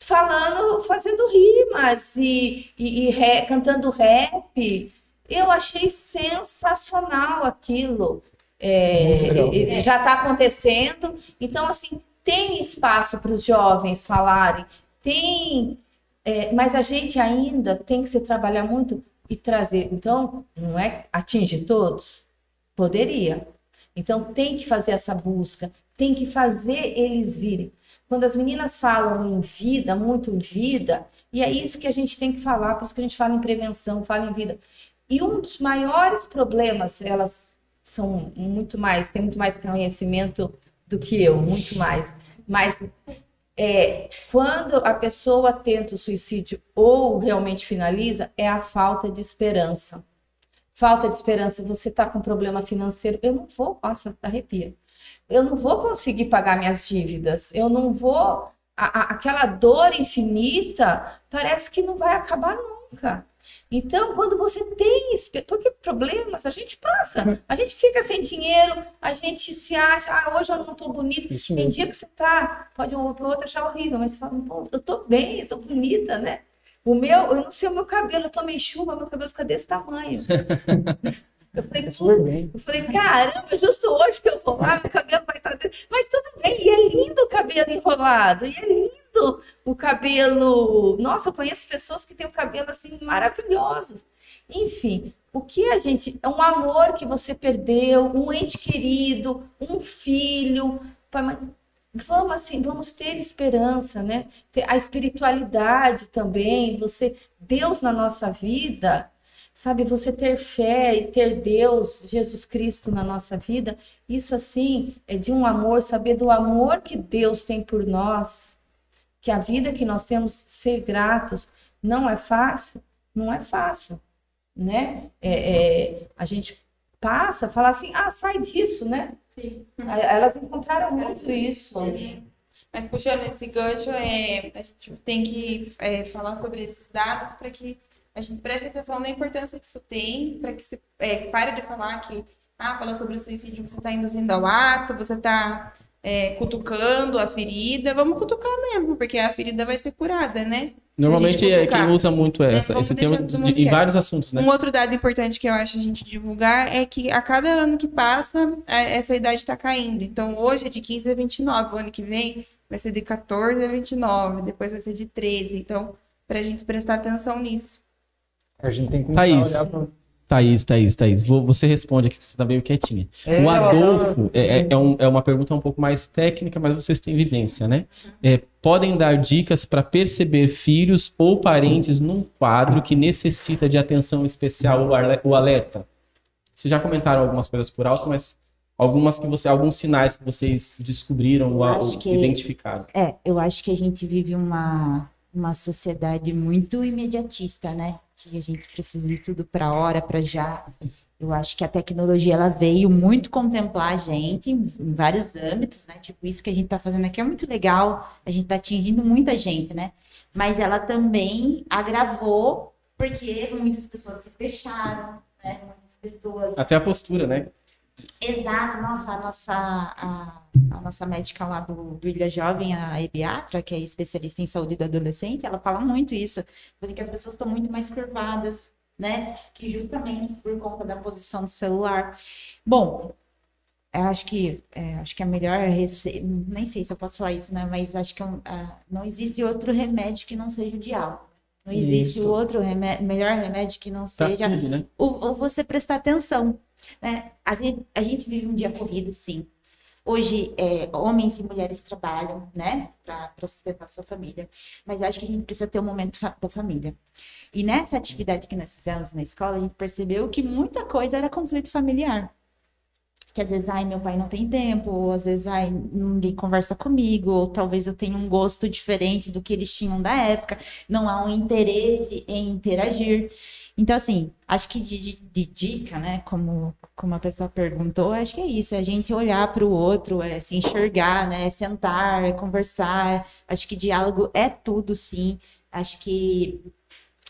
falando, fazendo rimas e, e, e cantando rap. Eu achei sensacional aquilo. É, já está acontecendo. Então, assim, tem espaço para os jovens falarem, tem, é, mas a gente ainda tem que se trabalhar muito e trazer. Então, não é atingir todos, Poderia. Então tem que fazer essa busca, tem que fazer eles virem. Quando as meninas falam em vida, muito vida, e é isso que a gente tem que falar, por isso que a gente fala em prevenção, fala em vida. E um dos maiores problemas, elas são muito mais, têm muito mais conhecimento do que eu, muito mais. Mas é, quando a pessoa tenta o suicídio ou realmente finaliza, é a falta de esperança falta de esperança, você está com problema financeiro, eu não vou, nossa, arrepia. Eu não vou conseguir pagar minhas dívidas, eu não vou. A, a, aquela dor infinita parece que não vai acabar nunca. Então, quando você tem porque problemas a gente passa, a gente fica sem dinheiro, a gente se acha, ah, hoje eu não estou bonita. tem dia que você tá, pode o outro achar horrível, mas você fala, eu estou bem, eu estou bonita, né? O meu, eu não sei o meu cabelo, eu tomei chuva, meu cabelo fica desse tamanho. <laughs> Eu falei, eu falei, caramba, justo hoje que eu vou lá, meu cabelo vai estar. Desse... Mas tudo bem, e é lindo o cabelo enrolado, e é lindo o cabelo. Nossa, eu conheço pessoas que têm o cabelo assim maravilhosos. Enfim, o que a gente. É um amor que você perdeu, um ente querido, um filho vamos assim, vamos ter esperança, né? A espiritualidade também, você Deus na nossa vida, sabe? Você ter fé e ter Deus, Jesus Cristo na nossa vida, isso assim é de um amor, saber do amor que Deus tem por nós, que a vida que nós temos ser gratos não é fácil, não é fácil, né? É, é, a gente passa, fala assim, ah, sai disso, né? Sim. Elas encontraram muito isso. Mas puxando esse gancho, é, a gente tem que é, falar sobre esses dados para que a gente preste atenção na importância que isso tem, para que se é, pare de falar que, ah, falar sobre o suicídio, você está induzindo ao ato, você está é, cutucando a ferida. Vamos cutucar mesmo, porque a ferida vai ser curada, né? Normalmente é quem usa muito essa, vamos esse tema de- em vários assuntos, né? Um outro dado importante que eu acho a gente divulgar é que a cada ano que passa, a- essa idade está caindo. Então, hoje é de 15 a 29, o ano que vem vai ser de 14 a 29, depois vai ser de 13. Então, para a gente prestar atenção nisso. A gente tem que começar Thaís. a olhar pra... Thaís, Thaís, Thaís, você responde aqui, porque você tá meio quietinha. É, o Adolfo é, é- é um- é uma pergunta um pouco mais técnica, mas vocês têm vivência, né? É, podem dar dicas para perceber filhos ou parentes num quadro que necessita de atenção especial ou alerta? Vocês já comentaram algumas coisas por alto, mas algumas que você, alguns sinais que vocês descobriram ou, ou que- identificaram. É, eu acho que a gente vive uma, uma sociedade muito imediatista, né? Que a gente precisa de tudo para hora, para já. Eu acho que a tecnologia ela veio muito contemplar a gente em, vários âmbitos, né? Tipo, isso que a gente está fazendo aqui é muito legal, a gente está atingindo muita gente, né? Mas ela também agravou porque muitas pessoas se fecharam, né? Muitas pessoas Até a postura, né? Exato, nossa, a nossa, a, a nossa médica lá do, do Ilha Jovem, a Ebiatra, que é especialista em saúde do adolescente, ela fala muito isso, porque as pessoas estão muito mais curvadas, né? Que justamente por conta da posição do celular. Bom, eu acho que é, acho que a melhor receita, nem sei se eu posso falar isso, né? Mas acho que é ah, não existe outro remédio que não seja o diálogo. Não existe Isso. outro melhor remédio que não Tá seja tudo, né? ou, ou você prestar atenção. Né? A, gente, a gente vive um dia corrido, sim. Hoje, é, homens e mulheres trabalham, né, para sustentar sua família. Mas acho que a gente precisa ter um momento fa- da família. E nessa atividade que nós fizemos na escola, a gente percebeu que muita coisa era conflito familiar. Que às vezes, ai, meu pai não tem tempo, ou às vezes, ai, ninguém conversa comigo, ou talvez eu tenha um gosto diferente do que eles tinham da época, não há um interesse em interagir. Então, assim, acho que de, de- de dica, né, como, como a pessoa perguntou, acho que é isso, é a gente olhar para o outro, é se enxergar, né, é sentar, é conversar. Acho que diálogo é tudo, sim. Acho que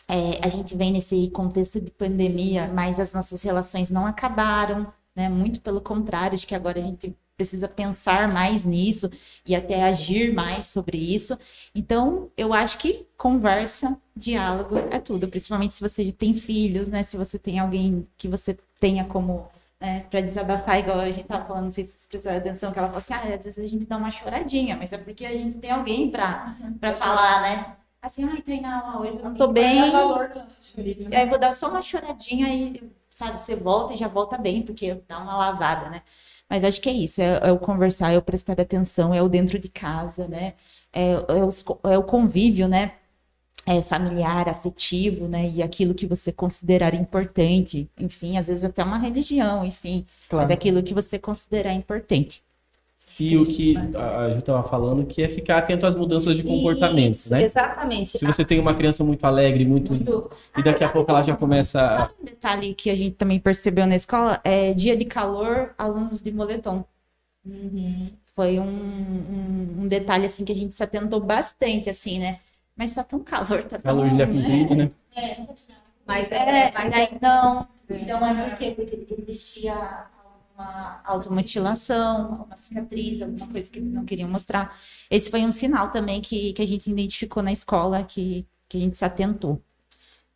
é, a gente vem nesse contexto de pandemia, mas as nossas relações não acabaram, né? Muito pelo contrário, acho que agora a gente precisa pensar mais nisso e até agir mais sobre isso. Então, eu acho que conversa, diálogo é tudo, principalmente se você tem filhos, né? Se você tem alguém que você tenha como né, para desabafar, igual a gente tava falando, não sei se vocês prestaram atenção, que ela falou assim, ah, às vezes a gente dá uma choradinha, mas é porque a gente tem alguém para para falar, né? Assim, ai, Tainá, hoje eu não tô bem. E aí eu vou dar só uma choradinha e, sabe, você volta e já volta bem, porque dá uma lavada, né? Mas acho que é isso, é, é o conversar, é o prestar atenção, é o dentro de casa, né? É, é os é o convívio, né? É familiar, afetivo, né? E aquilo que você considerar importante, enfim, às vezes até uma religião, enfim, Claro. mas aquilo que você considerar importante. E o que a Ju estava falando, que é ficar atento às mudanças de comportamento, Isso, né? Exatamente. Se você tem uma criança muito alegre, muito. Muito. E daqui a pouco ela já começa. Sabe um detalhe que a gente também percebeu na escola? É dia de calor, alunos de moletom. Foi um, um, um detalhe assim que a gente se atentou bastante, assim, né? Mas tá tão calor, tá tão. Calor de comprido, né? Mas é, É, mas mas aí não. Então é por quê? Porque existia uma automutilação, uma cicatriz, alguma coisa que eles não queriam mostrar. Esse foi um sinal também que, que a gente identificou na escola, que, que a gente se atentou.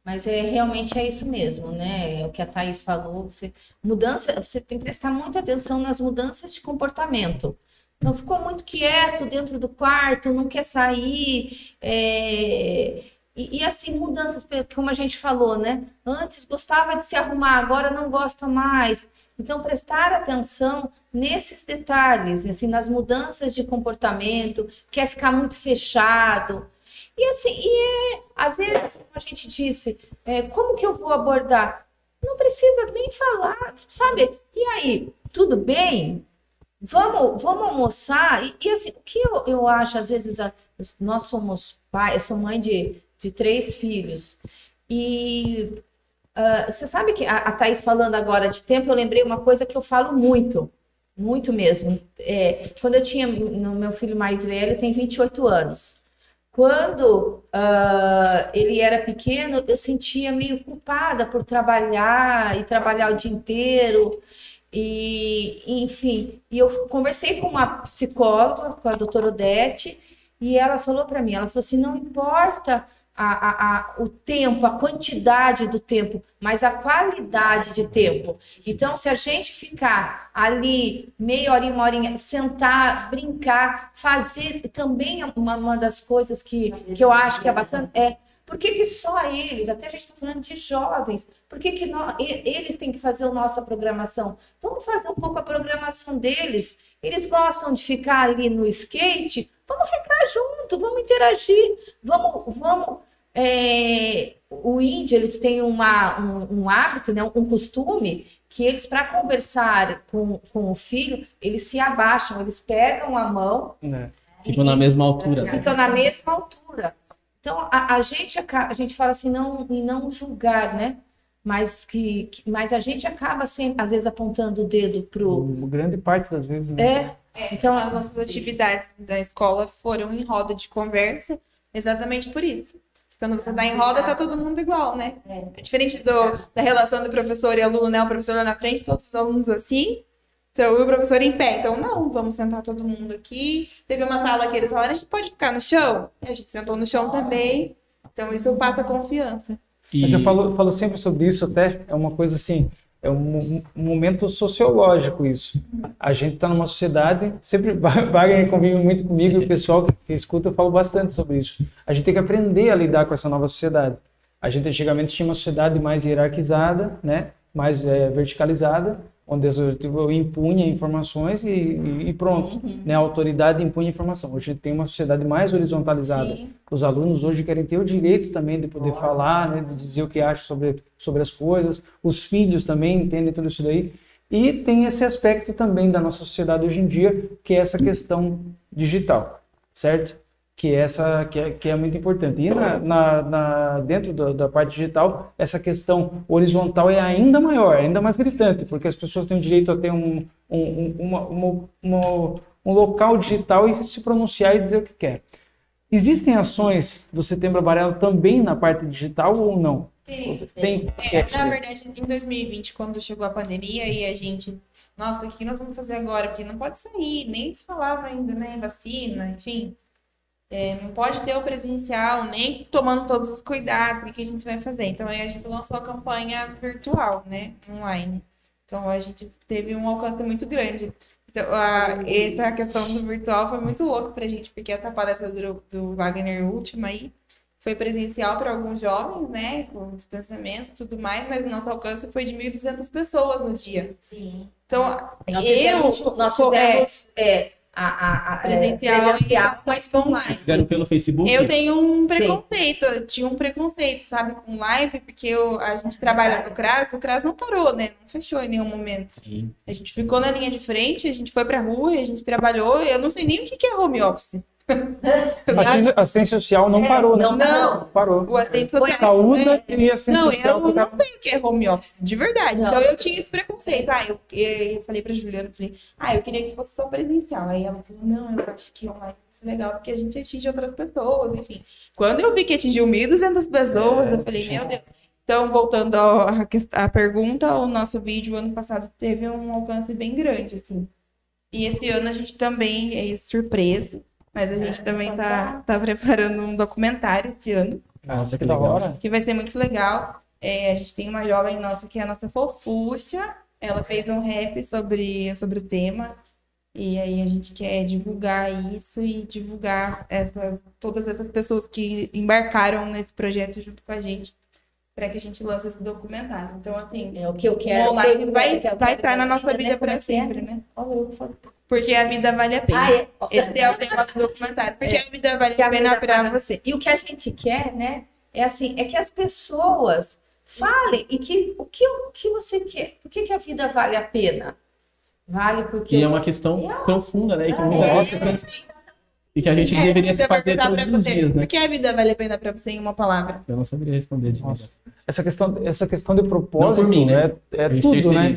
Mas é realmente é isso mesmo, né? É o que a Thaís falou. Você, mudança, você tem que prestar muita atenção nas mudanças de comportamento. Então, ficou muito quieto dentro do quarto, não quer sair. é, E, e, assim, mudanças, como a gente falou, né? Antes gostava de se arrumar, agora não gosta mais. Então, prestar atenção nesses detalhes, assim, nas mudanças de comportamento, quer ficar muito fechado. E assim, e é, às vezes, como a gente disse, é, como que eu vou abordar? Não precisa nem falar, sabe? E aí, tudo bem? Vamos, vamos almoçar? E, e, assim, o que eu, eu acho, às vezes, a- nós somos pai, eu sou mãe de, de três filhos, e ah, você sabe que a, a Thaís falando agora de tempo, eu lembrei uma coisa que eu falo muito, muito mesmo. É, quando eu tinha, no meu filho mais velho, tem 28 anos. Quando ah, ele era pequeno, eu sentia meio culpada por trabalhar e trabalhar o dia inteiro. E, enfim, e eu conversei com uma psicóloga, com a doutora Odete, e ela falou para mim, ela falou assim, não importa a, a, a, o tempo, a quantidade do tempo, mas a qualidade de tempo. Então, se a gente ficar ali meia hora, uma horinha, sentar, brincar, fazer, também uma, uma das coisas que, que eu acho que é bacana é por que, que só eles, até a gente está falando de jovens, por que, que nós, eles têm que fazer a nossa programação? Vamos fazer um pouco a programação deles. Eles gostam de ficar ali no skate, vamos ficar junto, vamos interagir, vamos, vamos. É, o índio, eles têm uma, um, um hábito, né, um costume, que eles, para conversar com, com o filho, eles se abaixam, eles pegam a mão. É. Ficam na mesma altura. Né? Ficam na mesma altura. Então, a, a, gente, a gente fala assim, não, em não julgar, né? Mas, que, que, mas a gente acaba sempre, às vezes, apontando o dedo pro. Grande parte das vezes, né? É. é. Então, as nossas atividades da escola foram em roda de conversa, exatamente por isso. Quando você está em roda, tá todo mundo igual, né? É, é diferente do, da relação do professor e aluno, né? O professor lá na frente, todos os alunos assim, então, o professor em pé. Então, não, vamos sentar todo mundo aqui. Teve uma sala que eles falaram, a gente pode ficar no chão? E a gente sentou no chão também. Então, isso passa confiança. E... Mas eu falo, falo sempre sobre isso, até é uma coisa assim, é um, um momento sociológico isso. A gente está numa sociedade, sempre <laughs> Wagner convive muito comigo e o pessoal que, escuta, eu falo bastante sobre isso. A gente tem que aprender a lidar com essa nova sociedade. A gente antigamente tinha uma sociedade mais hierarquizada, né? mais é, verticalizada, onde eu impunha informações e, e pronto, uhum. né? A autoridade impunha informação. Hoje tem uma sociedade mais horizontalizada. Sim. Os alunos hoje querem ter o direito também de poder Olha. falar, né? De dizer o que acham sobre, sobre as coisas. Os filhos também entendem tudo isso daí. E tem esse aspecto também da nossa sociedade hoje em dia, que é essa questão digital, certo? Que essa que é, que é muito importante. E na, na, na dentro da, da, parte digital, essa questão horizontal é ainda maior, ainda mais gritante, porque as pessoas têm o direito a ter um, um, uma, uma, uma, um local digital e se pronunciar e dizer o que quer. Existem ações do Setembro Amarelo também na parte digital ou não? Tem. tem. É, na verdade, em 2020, quando chegou a pandemia e a gente, nossa, o que nós vamos fazer agora? Porque não pode sair, nem se falava ainda, né, vacina, enfim. É, não pode ter o presencial, nem tomando todos os cuidados, o que a gente vai fazer. Então, aí a gente lançou a campanha virtual, né? Online. Então, a gente teve um alcance muito grande. Então, a, essa questão do virtual foi muito louco pra gente, porque essa palestra do, do Wagner última aí foi presencial para alguns jovens, né? Com distanciamento e tudo mais, mas o nosso alcance foi de 1.200 pessoas no dia. Sim. Então, nós eu... Fizemos, nós fizemos... É, é a, a, a presencial, é, presencial mas online. Vocês fizeram pelo Facebook? Eu tenho um preconceito, eu tinha um preconceito, sabe, com live, porque eu, a gente trabalha no CRAS, o CRAS não parou, né? Não fechou em nenhum momento. Sim. A gente ficou na linha de frente, a gente foi pra rua, a gente trabalhou, eu não sei nem o que é home office. <laughs> A assistência social não é, parou, né? Não, não, parou. O assistente social. Saúde é. e assistência não, social. Não, eu não sei o que é home office, de verdade. Não. Então eu tinha esse preconceito. Ah, eu, eu falei pra Juliana, falei, ah, eu queria que fosse só presencial. Aí ela falou, não, eu acho que online vai ser legal, porque a gente atinge outras pessoas, enfim. Quando eu vi que atingiu 1.200 pessoas, é, eu falei, meu Deus. Então, voltando à pergunta, o nosso vídeo ano passado teve um alcance bem grande, assim. E esse ano a gente também é surpresa mas a gente também tá, tá preparando um documentário esse ano. Nossa, que da hora. Que vai ser muito legal. É, a gente tem uma jovem nossa que é a nossa fofuxa. Ela fez um rap sobre, sobre o tema. E aí a gente quer divulgar isso e divulgar essas, todas essas pessoas que embarcaram nesse projeto junto com a gente para que a gente lance esse documentário. Então, assim, é o que eu quero. O online vai, vai estar na nossa vida, vida para sempre, né? Olha, eu porque a vida vale a pena. Ah, é. Esse é o tema do documentário. Porque é. a vida vale a, a pena para você. E o que a gente quer, né? É assim, é que as pessoas falem e que o que, o que você quer. Por que, que a vida vale a pena? Vale porque. E é uma questão é. profunda, né? Que muita gente pensa. E que a gente é, deveria se fazer todos os você, dias, né? Por que a vida vale a pena para você em uma palavra? Eu não saberia responder de Essa questão, essa questão de propósito não por mim, né? é, é tudo, né?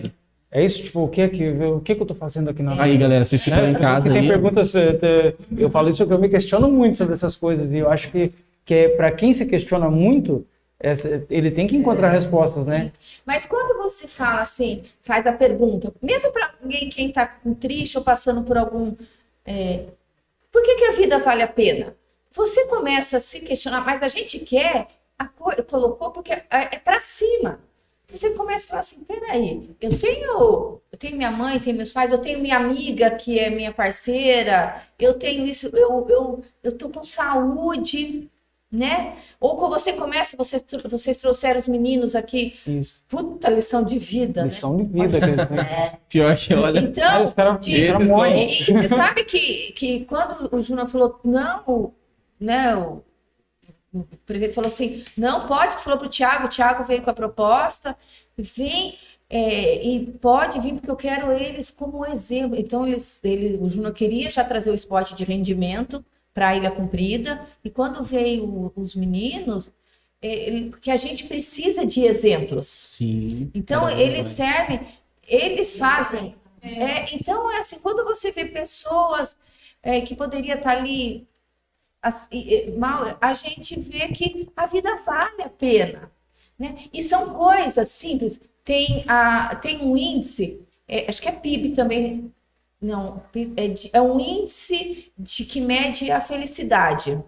É isso, tipo, o que é que, o que, que eu tô fazendo aqui na Aí, galera, vocês ficam né? em casa Porque tem aí. perguntas, te- eu falo isso porque eu me questiono muito sobre essas coisas e eu acho que, que é, para quem se questiona muito, essa- ele tem que encontrar respostas, né? Mas quando você fala assim, faz a pergunta, mesmo para alguém quem está triste ou passando por algum. é, por que, que a vida vale a pena? Você começa a se questionar, mas a gente quer, a co- colocou porque é, é para cima. Você começa a falar assim: peraí, eu tenho, eu tenho minha mãe, tenho meus pais, eu tenho minha amiga que é minha parceira, eu tenho isso, eu, eu, eu tô com saúde, né? Ou quando você começa, vocês, vocês trouxeram os meninos aqui, Isso. puta lição de vida, né? Lição de vida que eles têm. Pior que olha. Então, os caras de- morrem. e, e você sabe que, que quando o Júnior falou, não, né, o, prefeito falou assim, não pode, falou para o Tiago, o Tiago veio com a proposta, vem é, e pode vir porque eu quero eles como exemplo. Então, eles, ele, o Júnior queria já trazer o esporte de rendimento para a Ilha Comprida, e quando veio os meninos, é, ele- porque a gente precisa de exemplos. Sim. Então, eles servem, eles fazem. É, então, é assim, quando você vê pessoas é, que poderia estar ali e- mal, a gente vê que a vida vale a pena. Né? E são coisas simples. Tem, a, tem um índice, é, acho que é PIB também. Não, é, de- é um índice de que mede a felicidade.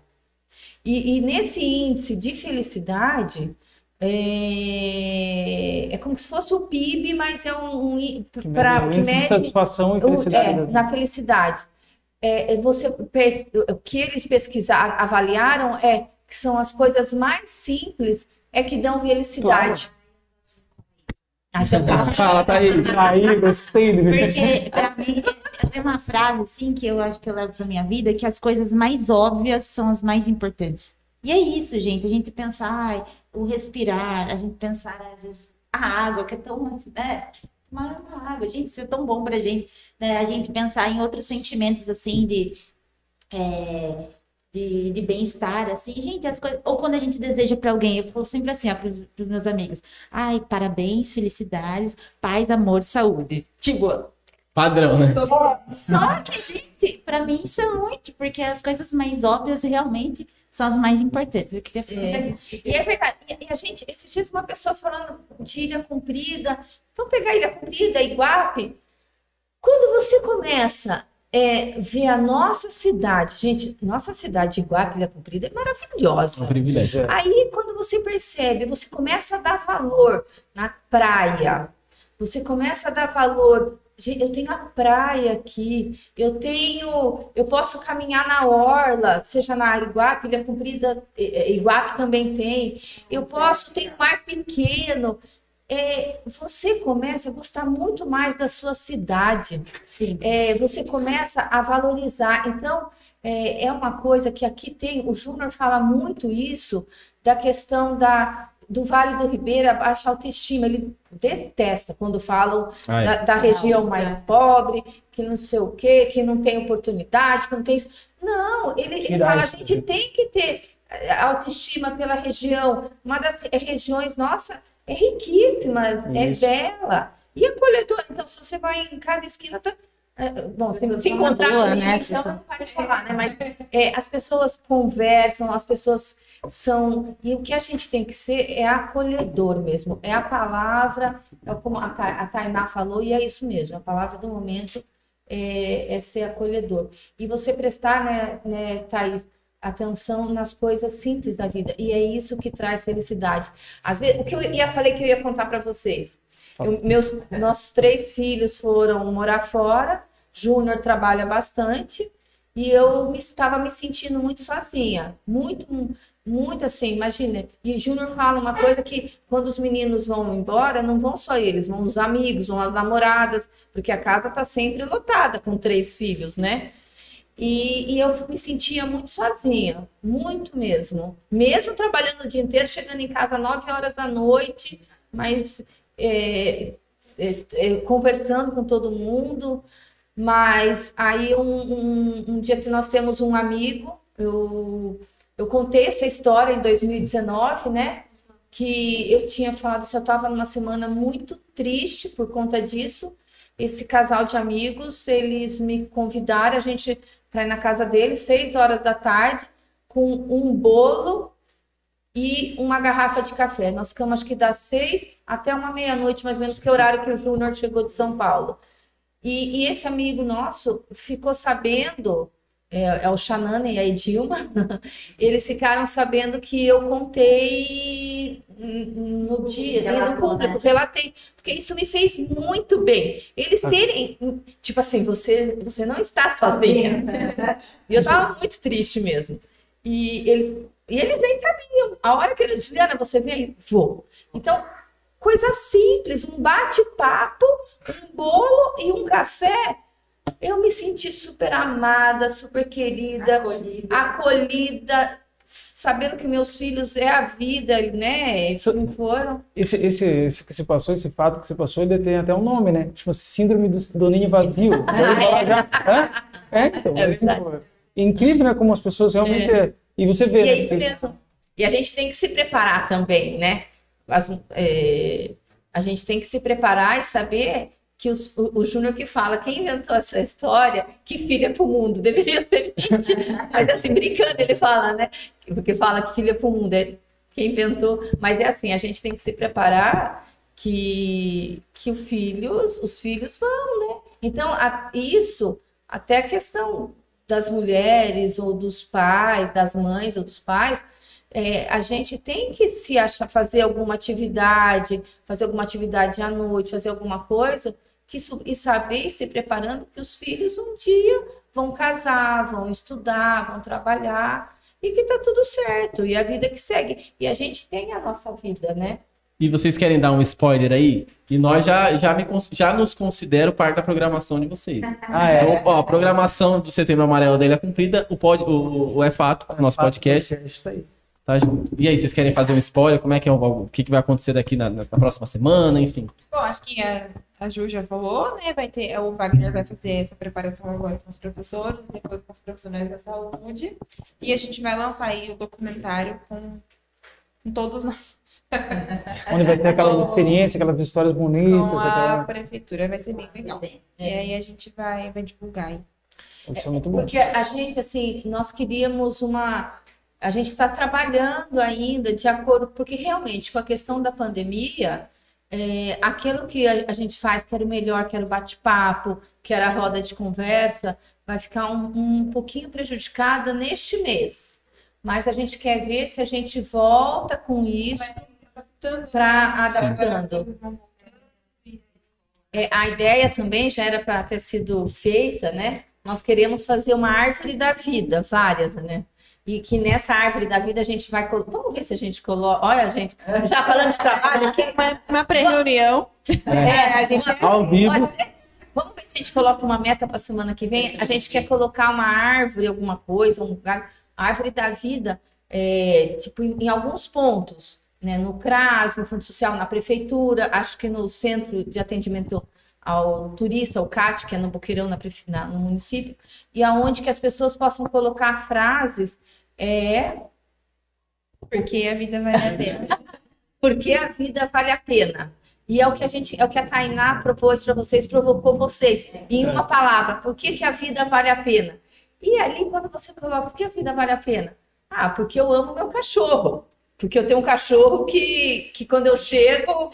E, e nesse índice de felicidade, é, é como se fosse o PIB, mas é um, um í- Que mede satisfação e o- felicidade. é, na felicidade. É, é você o que eles pesquisaram, avaliaram é que são as coisas mais simples é que dão felicidade. Ah, então tá. Fala, Thaís. Aí, gostei. do- Porque, pra mim, eu tenho uma frase, assim, que eu acho que eu levo pra minha vida, que as coisas mais óbvias são as mais importantes. E é isso, gente. A gente pensar, ai, o respirar, a gente pensar, às vezes, a água, que é tão, né? Tomar uma água, gente, isso é tão bom pra gente, né? A gente pensar em outros sentimentos, assim, de... é, de, de bem-estar, assim, gente, as coisas. Ou quando a gente deseja para alguém, eu falo sempre assim, ó, pros, pros meus amigos: ai, parabéns, felicidades, paz, amor, saúde. Tipo, Padrão, né? só que, gente, para mim isso é muito, porque as coisas mais óbvias realmente são as mais importantes. Eu queria falar. É. E é verdade. E, a gente, esses dias, uma pessoa falando de Ilha Comprida, vamos pegar Ilha Comprida, Iguape. Quando você começa a ver a nossa cidade, gente, nossa cidade de Iguape, Ilha Comprida, é É maravilhosa. um privilégio. É. Aí, quando você percebe, você começa a dar valor na praia, você começa a dar valor. Gente, eu tenho a praia aqui, eu tenho, eu posso caminhar na orla, seja na Iguape, Ilha Comprida, Iguape também tem. Eu posso, tem um mar pequeno. É, você começa a gostar muito mais da sua cidade Sim. é, você começa a valorizar. Então, é, é uma coisa que aqui tem, o Júnior fala muito isso, da questão da, do Vale do Ribeira, baixa autoestima. Ele detesta quando falam Ah, é. da, da região mais pobre, que não sei o quê, que não tem oportunidade, que não tem isso. Não, ele, ele fala, a gente tem que ter eh, autoestima pela região. Uma das re- regiões, nossa, é riquíssima, é bela e acolhedora. Então, se você vai em cada esquina, tá, é, bom, se, se encontrar boa, comigo, né? então não pode falar, né? Mas é, as pessoas conversam, as pessoas são. E o que a gente tem que ser é acolhedor mesmo. É a palavra, é como a, a Tainá falou, e é isso mesmo. A palavra do momento é, é ser acolhedor. E você prestar, né, né, Thaís, atenção nas coisas simples da vida. E é isso que traz felicidade. Às vezes, o que eu ia falei que eu ia contar para vocês. Eu- meus, nossos três filhos foram morar fora. Júnior trabalha bastante e eu me, estava me sentindo muito sozinha, muito, muito assim, imagina. E Júnior fala uma coisa que quando os meninos vão embora, não vão só eles, vão os amigos, vão as namoradas, porque a casa está sempre lotada com três filhos, né? E, e eu me sentia muito sozinha, muito mesmo. Mesmo trabalhando o dia inteiro, chegando em casa às 9 horas da noite, mas é, é, é, conversando com todo mundo. Mas aí um, um, um dia que nós temos um amigo, eu, eu contei essa história em 2019, né? que eu tinha falado se eu estava numa semana muito triste por conta disso. Esse casal de amigos, eles me convidaram a gente para ir na casa deles, seis horas da tarde, com um bolo e uma garrafa de café. Nós ficamos acho que das seis até uma meia-noite, mais ou menos, que é o horário que o Júnior chegou de São Paulo. E, e esse amigo nosso ficou sabendo, é, é o Xanana e a Edilma, <laughs> eles ficaram sabendo que eu contei no dia, Relatou, no público, né? relatei, porque isso me fez muito bem. Eles terem, tipo assim, você, você não está sozinha. E eu tava muito triste mesmo. E, ele, e eles nem sabiam. A hora que ele disse, Juliana, você vem aí? Vou. Então, coisa simples, um bate-papo, um bolo e um café. Eu me senti super amada, super querida, Acolhida. acolhida, sabendo que meus filhos é a vida, né? Isso- Não foram. Esse, esse, esse que você passou, esse fato que você passou, ele tem até um nome, né? Chama-se Síndrome do, do Ninho Vazio. Já? <laughs> É? É, então. É é verdade. tipo, incrível, né? Como as pessoas realmente. é- E você vê. E é né, isso que- mesmo. E a gente tem que se preparar também, né? As- é, a gente tem que se preparar e saber que os- o, o Júnior que fala, quem inventou essa história, que filha para o mundo, deveria ser mentira. <laughs> Mas assim, brincando, ele fala, né? Porque fala que filha para o mundo, é quem inventou. Mas é assim, a gente tem que se preparar que, que o filho, os, os filhos vão, né? Então, a- isso, até a questão das mulheres ou dos pais, das mães ou dos pais, é, a gente tem que se achar, fazer alguma atividade, fazer alguma atividade à noite, fazer alguma coisa, que, e saber, se preparando, que os filhos um dia vão casar, vão estudar, vão trabalhar, e que tá tudo certo, e a vida que segue. E a gente tem a nossa vida, né? E vocês querem dar um spoiler aí? E nós já, já, me, já nos considero parte da programação de vocês. Ah, é. Então, ó, a programação do Setembro Amarelo dele é cumprida, o, pod, o, o É Fato, o nosso podcast, Tá aí. tá junto. E aí, vocês querem fazer um spoiler? Como é que é o, o que, que vai acontecer daqui na, na próxima semana, enfim? Bom, acho que a, a Ju já falou, né? Vai ter, o Wagner vai fazer essa preparação agora com os professores, depois com os profissionais da saúde. E a gente vai lançar aí o documentário com, com todos nós, <laughs> Onde vai ter aquelas experiências, aquelas histórias bonitas. com a aquela- prefeitura. Vai ser bem legal. E aí a gente vai, vai divulgar aí. Isso é muito bom. Porque a gente, assim, nós queríamos uma. A gente está trabalhando ainda de acordo, porque realmente, com a questão da pandemia, é, aquilo que a, gente faz, que era o melhor, que era o bate-papo, que era a roda de conversa, vai ficar um, um pouquinho prejudicada neste mês. Mas a gente quer ver se a gente volta com isso para adaptando. É, a ideia também já era para ter sido feita, né? Nós queremos fazer uma árvore da vida, várias, né? E que nessa árvore da vida a gente vai. colo- Vamos ver se a gente coloca. Olha, gente, já falando de trabalho aqui. <laughs> Uma, uma pré-reunião. É, a gente Ao vivo. Vamos ver se a gente coloca uma meta para a semana que vem. A gente quer colocar uma árvore, alguma coisa, um lugar. A árvore da vida, é, tipo, em, em alguns pontos, né? No CRAS, no Fundo Social, na Prefeitura, acho que no Centro de Atendimento ao Turista, o CAT, que é no Boqueirão, na, na- no município, e aonde que as pessoas possam colocar frases. É, porque a vida vale a pena. <laughs> porque a vida vale a pena. E é o que a gente, é o que a Tainá propôs para vocês, provocou vocês. Em uma palavra, por que, que a vida vale a pena? E ali, quando você coloca, por que a vida vale a pena? Ah, porque eu amo meu cachorro. Porque eu tenho um cachorro que, que quando eu chego.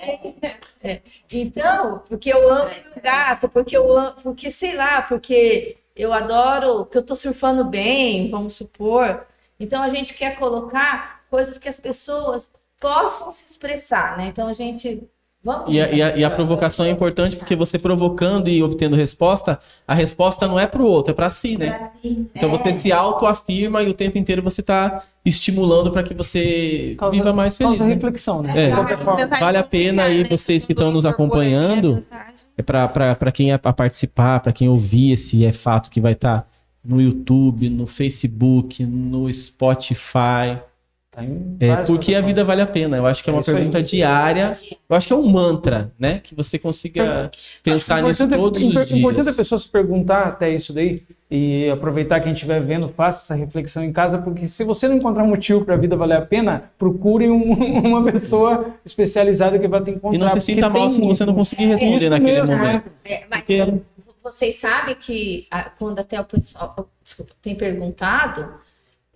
É. Então, porque eu amo meu gato, porque eu amo, porque sei lá, porque eu adoro, que eu tô surfando bem, vamos supor. Então a gente quer colocar coisas que as pessoas possam se expressar, né? Então a gente vamos E a, e a- e a provocação é importante porque você provocando e obtendo resposta, a resposta não é pro outro, é pra si, né? Então você se autoafirma e o tempo inteiro você tá estimulando para que você Causa- viva mais feliz. Causa né? reflexão, né? É. Vale a pena aí né? vocês que estão nos a acompanhando. É para quem é para participar, para quem ouvir esse é fato que vai estar no YouTube, no Facebook, no Spotify. Tá É, porque a vida vale a pena. Eu acho que é É uma aí. pergunta diária. Eu acho que é um mantra, né? Que você consiga pensar nisso todos os Importante a dias. pessoa se perguntar até isso daí e aproveitar que a gente estiver vendo, faça essa reflexão em casa, porque se você não encontrar motivo para a vida valer a pena, procure um- <laughs> uma pessoa especializada que vai te encontrar. E não se sinta mal se você não conseguir responder Isso naquele mesmo, momento. né? É, mas Porque- vocês sabem que ah, quando até o pessoal desculpa, tem perguntado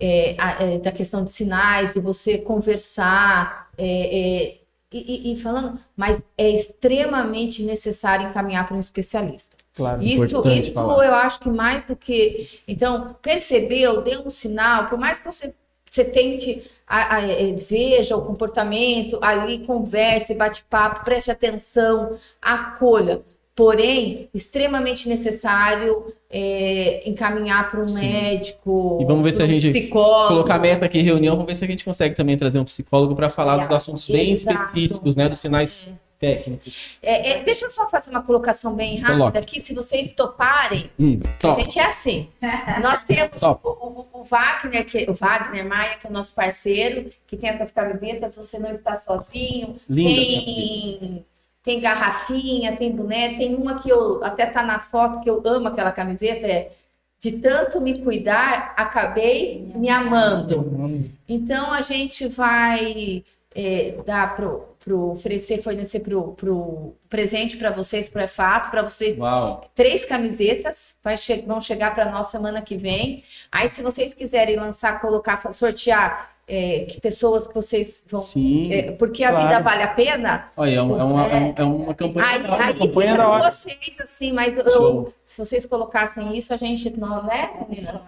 é, a- é, da questão de sinais, de você conversar, é, é, e, e- e falando, mas é extremamente necessário encaminhar para um especialista. Claro. Isso, isso falar. eu acho que mais do que. Então, percebeu, deu um sinal, por mais que você, você tente, a- a- eh, veja o comportamento, ali converse, bate papo, preste atenção, acolha. Porém, extremamente necessário eh, encaminhar para um Sim. médico, E vamos ver se a gente psicólogo. Colocar meta aqui em reunião, vamos ver se a gente consegue também trazer um psicólogo para falar dos É, assuntos bem exato. específicos, né? Dos sinais técnicos. É, é, deixa eu só fazer uma colocação bem rápida aqui, se vocês toparem. Hum, A gente é assim. Nós temos o, o- o Wagner, que, o Wagner Maia, que é o nosso parceiro, que tem essas camisetas, você não está sozinho. Lindas. Tem, tem garrafinha, tem boné, tem uma que eu até tá na foto que eu amo aquela camiseta, é de tanto me cuidar, acabei me amando. Então a gente vai é, dar pro, pro oferecer, fornecer pro, pro presente para vocês, pro EFATO, para vocês Uau. três camisetas, che- vão chegar para nós semana que vem. Aí, se vocês quiserem lançar, colocar, sortear é, que pessoas que vocês vão. Sim. é, porque a Claro. vida vale a pena. Olha, é, um- é uma, é um- é uma campanha. Aí, legal. aí campanha fica da com hora. vocês, assim, mas eu- se vocês colocassem isso, a gente não, né, meninas?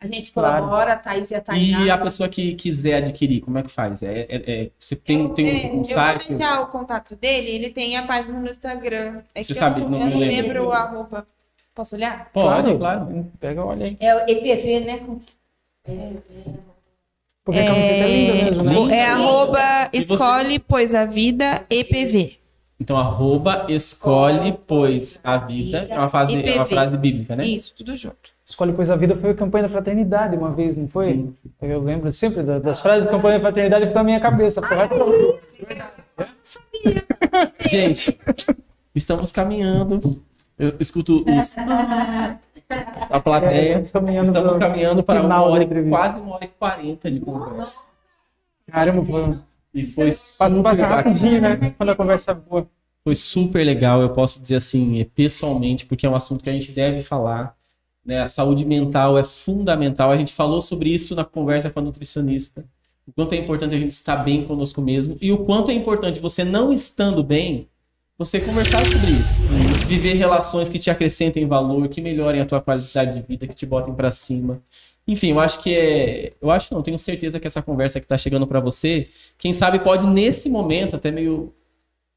A gente Claro. colabora, a Thaís e a Tainá. E a pessoa que quiser adquirir, como é que faz? É, é- é- você tem, Eu- tem é, um, um site? Eu vou deixar o contato dele, ele tem a página no Instagram. É Você que sabe, eu não não, eu me não lembro. lembro a roupa. Posso olhar? Pode, claro. Pega, olha aí. É o EPV, né? com- Porque a camiseta é linda mesmo, né? Linda. É arroba E você- escolhe, pois a vida, EPV. Então, arroba escolhe, pois a vida. É uma, frase, é uma frase bíblica, né? Isso, tudo junto. Escolhe Pois a Vida foi a campanha da fraternidade uma vez, não foi? Sim. Eu lembro sempre da- das frases da campanha da fraternidade ficam na minha cabeça. resto da vida. Sabia. Gente, estamos caminhando. Eu escuto os, <laughs> a plateia. É, estamos caminhando Estamos caminhando para uma hora, quase uma hora e quarenta de conversa. Caramba, foi, E foi super passa rapidinho, né? Quando a conversa é boa. Foi super legal, eu posso dizer assim, é, pessoalmente, porque é um assunto que a gente deve falar. Né? A saúde mental é fundamental. A gente falou sobre isso na conversa com a nutricionista. O quanto é importante a gente estar bem conosco mesmo e o quanto é importante você não estando bem, você conversar sobre isso. Viver relações que te acrescentem valor, que melhorem a tua qualidade de vida, que te botem para cima. Enfim, eu acho que é. Eu acho não, tenho certeza que essa conversa que tá chegando para você, quem sabe pode nesse momento, até meio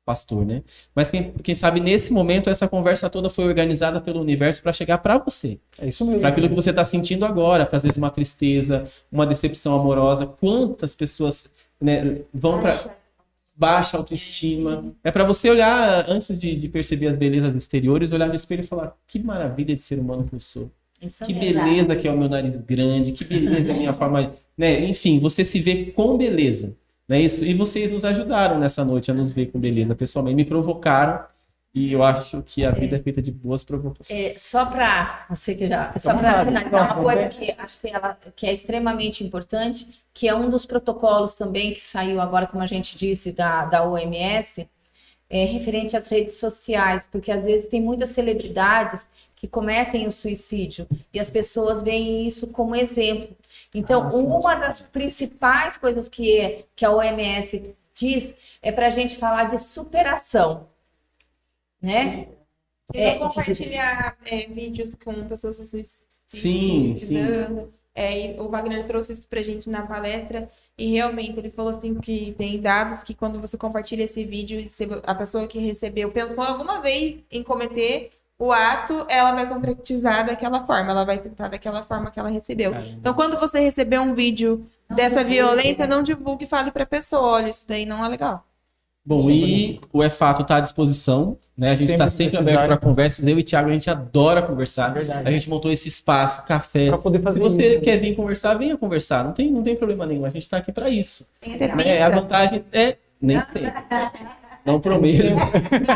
pastor, né? Mas quem, quem sabe nesse momento essa conversa toda foi organizada pelo universo para chegar para você, É isso mesmo. para aquilo que você está sentindo agora, para às vezes uma tristeza, uma decepção amorosa. Quantas pessoas né, vão para baixa autoestima? É para você olhar antes de, de perceber as belezas exteriores, olhar no espelho e falar: que maravilha de ser humano que eu sou. Isso Que beleza que é o meu nariz grande, que beleza é a minha <laughs> forma, né? Enfim, você se vê com beleza, não é isso? E vocês nos ajudaram nessa noite a nos ver com beleza pessoalmente, me provocaram e eu acho que a vida é feita de boas provocações. É, só para você que já, só Vamos para finalizar uma coisa que acho que ela que é extremamente importante, que é um dos protocolos também que saiu agora, como a gente disse, da, da OMS, é referente às redes sociais, porque às vezes tem muitas celebridades que cometem o suicídio e as pessoas veem isso como exemplo. Então, Ah, uma das principais coisas que, que a OMS diz é para a gente falar de superação, né? E É, não compartilhar é, vídeos com pessoas se sui- se Sim, suicidando. É, o Wagner trouxe isso pra gente na palestra e realmente ele falou assim que tem dados que quando você compartilha esse vídeo, se a pessoa que recebeu pensou alguma vez em cometer o ato, ela vai concretizar daquela forma, ela vai tentar daquela forma que ela recebeu. Então, quando você receber um vídeo dessa violência, não divulgue e fale pra pessoa, olha, isso daí não é legal. Bom, e o É Fato está à disposição, né? A gente está Sempre sempre precisar. aberto para conversas. Eu e o Thiago, a gente adora conversar. É verdade. A gente montou esse espaço, café. Pra poder Se fazer você isso. né? quer vir conversar, venha conversar. Não tem, não tem problema nenhum. A gente está aqui para isso. É, a vantagem é nem sempre. <laughs> Não prometo.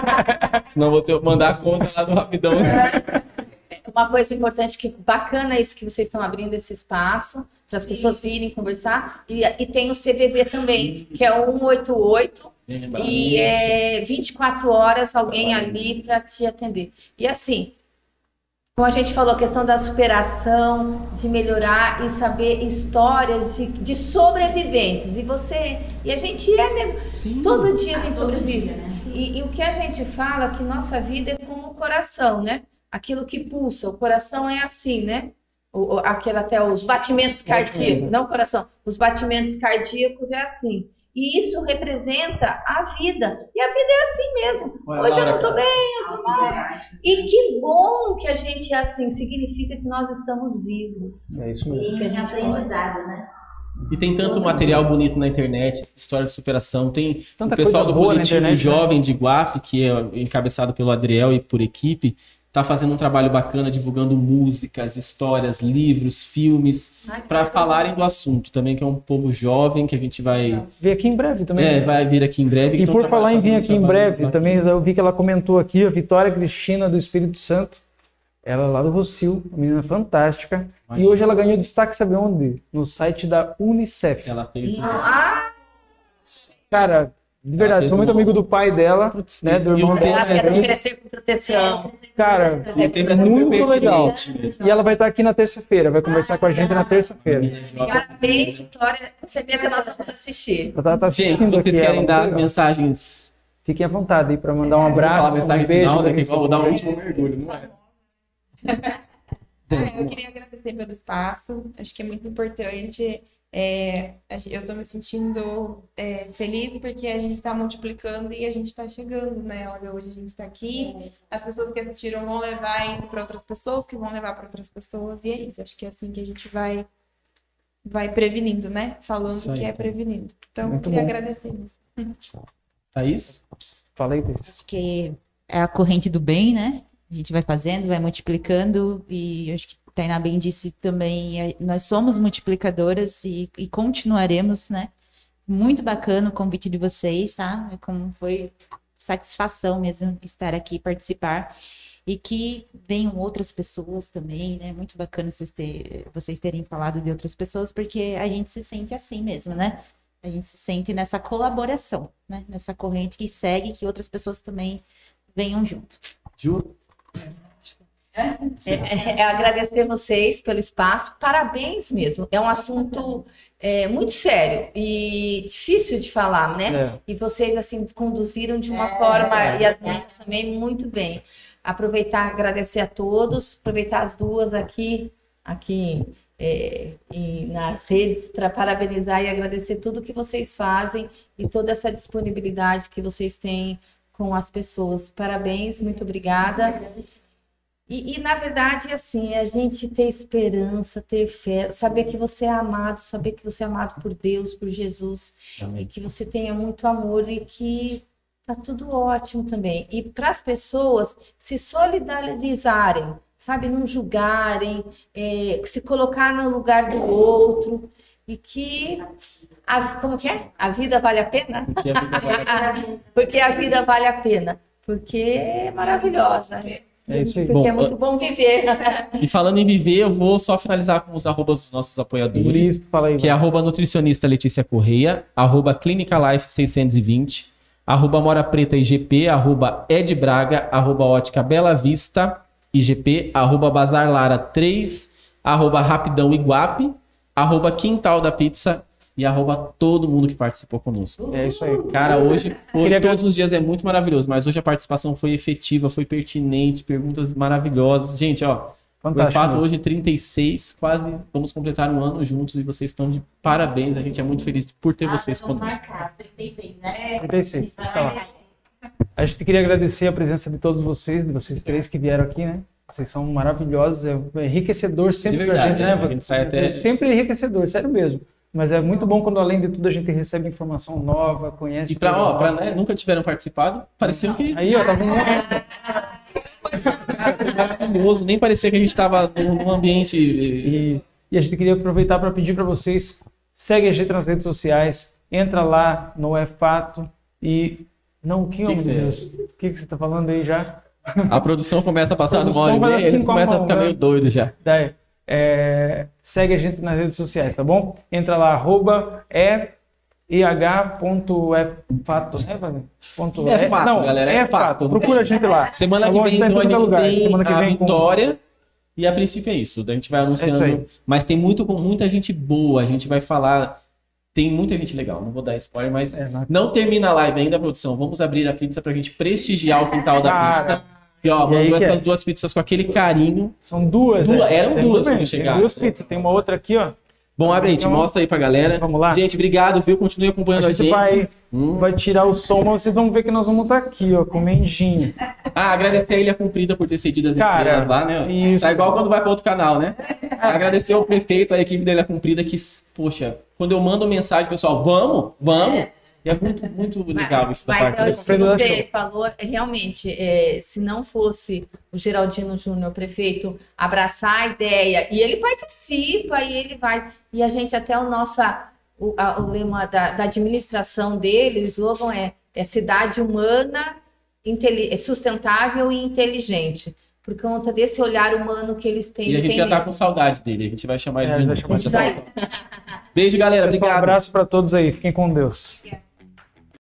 <laughs> Senão vou ter, mandar a conta lá do rapidão. Uma coisa importante que bacana isso que vocês estão abrindo esse espaço para as pessoas virem conversar e, e tem o CVV também, que é o 188 e é 24 horas alguém ali para te atender. E assim, como a gente falou, a questão da superação, de melhorar e saber histórias de, de sobreviventes. E você, e a gente é mesmo. Sim. Todo dia a gente sobrevive. E, e o que a gente fala é que nossa vida é como o coração, né? Aquilo que pulsa. O coração é assim, né? O, o- aquele até os batimentos cardíacos, não o coração. Os batimentos cardíacos é assim. E isso representa a vida. E a vida é assim mesmo. Hoje eu não tô bem, eu tô mal. E que bom que a gente é assim. Significa que nós estamos vivos. É isso mesmo. Que a gente pode. né? E tem tanto material bonito na internet, história de superação. Tem Tanta o pessoal do coletivo internet, né? Jovem de Guape, que é encabeçado pelo Adriel e por equipe, tá fazendo um trabalho bacana divulgando músicas, histórias, livros, filmes, para falarem do assunto também, que é um povo jovem que a gente vai, Vem aqui em breve também. é, vai vir aqui em breve. E Então, por trabalha- falar em vir aqui em breve, bacana. também eu vi que ela comentou aqui, a Vitória Cristina do Espírito Santo. Ela é lá do Rocio, uma menina fantástica. Mas- E hoje ela ganhou destaque, sabe onde? No site da Unicef. Ela fez. Ah, Cara, de verdade, sou muito uma- amigo do pai dela, Putz, né? Do e irmão dela. ela quer também. crescer com proteção. Cara, é super muito legal. E ela vai estar aqui na terça-feira, vai conversar com a gente na terça-feira. Parabéns, Vitória. Com certeza nós vamos assistir. Ela tá, tá Gente, vocês aqui querem ela, dar muito as mensagens Fiquem à vontade aí para mandar um abraço, um beijo. final, né? Que igual vou dar um último mergulho, não é? Ah, <laughs> eu queria agradecer pelo espaço. Acho que é muito importante. É, eu estou me sentindo é, feliz porque a gente está multiplicando e a gente está chegando, né? Olha, hoje a gente está aqui. As pessoas que assistiram vão levar isso para outras pessoas, que vão levar para outras pessoas. E é isso. Acho que é assim que a gente vai vai prevenindo, né? Falando aí. que é prevenindo. Então, eu Muito queria bom. agradecer isso. Thaís? Falei disso. Acho que é a corrente do bem, né? A gente vai fazendo, vai multiplicando, e acho que Tainá bem disse também, é, nós somos multiplicadoras e, e continuaremos, né? Muito bacana o convite de vocês, tá? É como foi satisfação mesmo estar aqui, participar. E que venham outras pessoas também, né? Muito bacana vocês, ter, vocês terem falado de outras pessoas, porque a gente se sente assim mesmo, né? A gente se sente nessa colaboração, né? Nessa corrente que segue, que outras pessoas também venham junto. Ju? É, é, é agradecer vocês pelo espaço. Parabéns mesmo. É um assunto é, muito sério e difícil de falar, né? É. E vocês, assim, conduziram de uma forma, e as meninas também, muito bem. Aproveitar, agradecer a todos, aproveitar as duas aqui, aqui é, em- nas redes, para parabenizar e agradecer tudo que vocês fazem e toda essa disponibilidade que vocês têm com as pessoas. Parabéns, muito obrigada. E, e, na verdade, assim, a gente ter esperança, ter fé, saber que você é amado, saber que você é amado por Deus, por Jesus, e que você tenha muito amor e que tá tudo ótimo também. E para as pessoas se solidarizarem, sabe, não julgarem, é, se colocar no lugar do outro e que a, como que é? A vida vale a pena? Porque a vida vai- <laughs> Porque a vida vale a pena, porque é maravilhosa. É isso aí. Porque é Bom, muito bom viver. <laughs> E falando em viver, eu vou só finalizar com os arrobas dos nossos apoiadores. Isso, fala aí. que é arroba nutricionista Letícia Correia, arroba Clínica Life 620, arroba Mora Preta IGP, arroba Ed Braga, arroba Ótica Bela Vista IGP, arroba Bazar Lara 3, arroba Rapidão Iguape, arroba Quintal da Pizza e arroba todo mundo que participou conosco. É isso aí. Cara, hoje, foi- Queria todos os dias é muito maravilhoso, mas hoje a participação foi efetiva, foi pertinente, perguntas maravilhosas. Gente, ó, o Fantástico. fato né? hoje 36, quase vamos completar um ano juntos e vocês estão de parabéns. A gente é muito feliz por ter vocês vamos conosco. marcar, 36, né? 36, tá lá. A gente queria agradecer a presença de todos vocês, de vocês três que vieram aqui, né? Vocês são maravilhosos, é enriquecedor sempre De pra verdade, gente, né? né? A gente sai até- É sempre enriquecedor, sério mesmo. Mas é muito bom quando, além de tudo, a gente recebe informação nova, conhece. E pra, coisa ó, pra, né, nunca tiveram participado, pareceu que Aí, ó, tá vendo um extra. cara, foi maravilhoso, nem parecia que a gente tava num, ambiente. E, e a gente queria aproveitar para pedir para vocês, segue a gente nas redes sociais, entra lá no É Fato e... Não, o que, Que que meu você- Deus? O que, que você tá falando aí já? A produção começa a passar de uma hora Produção e meia, assim eles com a começam a ficar né? meio doidos já. Daí, é, segue a gente nas redes sociais, tá bom? Entra lá, arroba é eh.efato, né? Ponto É fato, não, galera, é é fato. fato. Procura a gente lá. Semana Tá que vem, A gente tá então, a gente lugar. tem Semana que a vem com- vitória. E a princípio é isso. A gente vai É anunciando. aí. mas tem muito com muita gente boa. A gente vai falar. Tem muita gente legal. Não vou dar spoiler, mas É, não- não termina a live ainda, produção. Vamos abrir a pizza pra gente prestigiar o quintal da pizza. E ó, e mandou é? essas duas pizzas com aquele carinho. São duas. Duas, é. eram Tem duas quando Tem chegaram. duas pizzas. Tem uma outra aqui, ó. Bom, abre aí, te Então, mostra aí pra galera. Vamos lá. Gente, obrigado, viu? Continue acompanhando A a gente gente. vai, Hum. vai tirar o som, mas vocês vão ver que nós vamos estar aqui, ó, com mendinho. <laughs> Ah, agradecer a Ilha Cumprida por ter cedido as Cara, estrelas lá, né? isso. Tá igual quando vai para outro canal, né? <laughs> Agradecer ao prefeito, a equipe da Ilha Cumprida, que, poxa, quando eu mando mensagem, pessoal, vamos, vamos. E é muito, muito legal isso da Mas parte é, se Pedro você achou. falou, realmente, é, se não fosse o Geraldino Júnior, prefeito, abraçar a ideia, e ele participa, e ele vai, e a gente até o nosso, o, a- o lema da, da administração dele, o slogan é, é cidade humana, é sustentável e inteligente, por conta desse olhar humano que eles têm. E a ele gente já tá mesmo. com saudade dele, a gente vai chamar ele É, de vai novo. Beijo, galera, Pessoal, um obrigado. abraço para todos aí. Fiquem com Deus.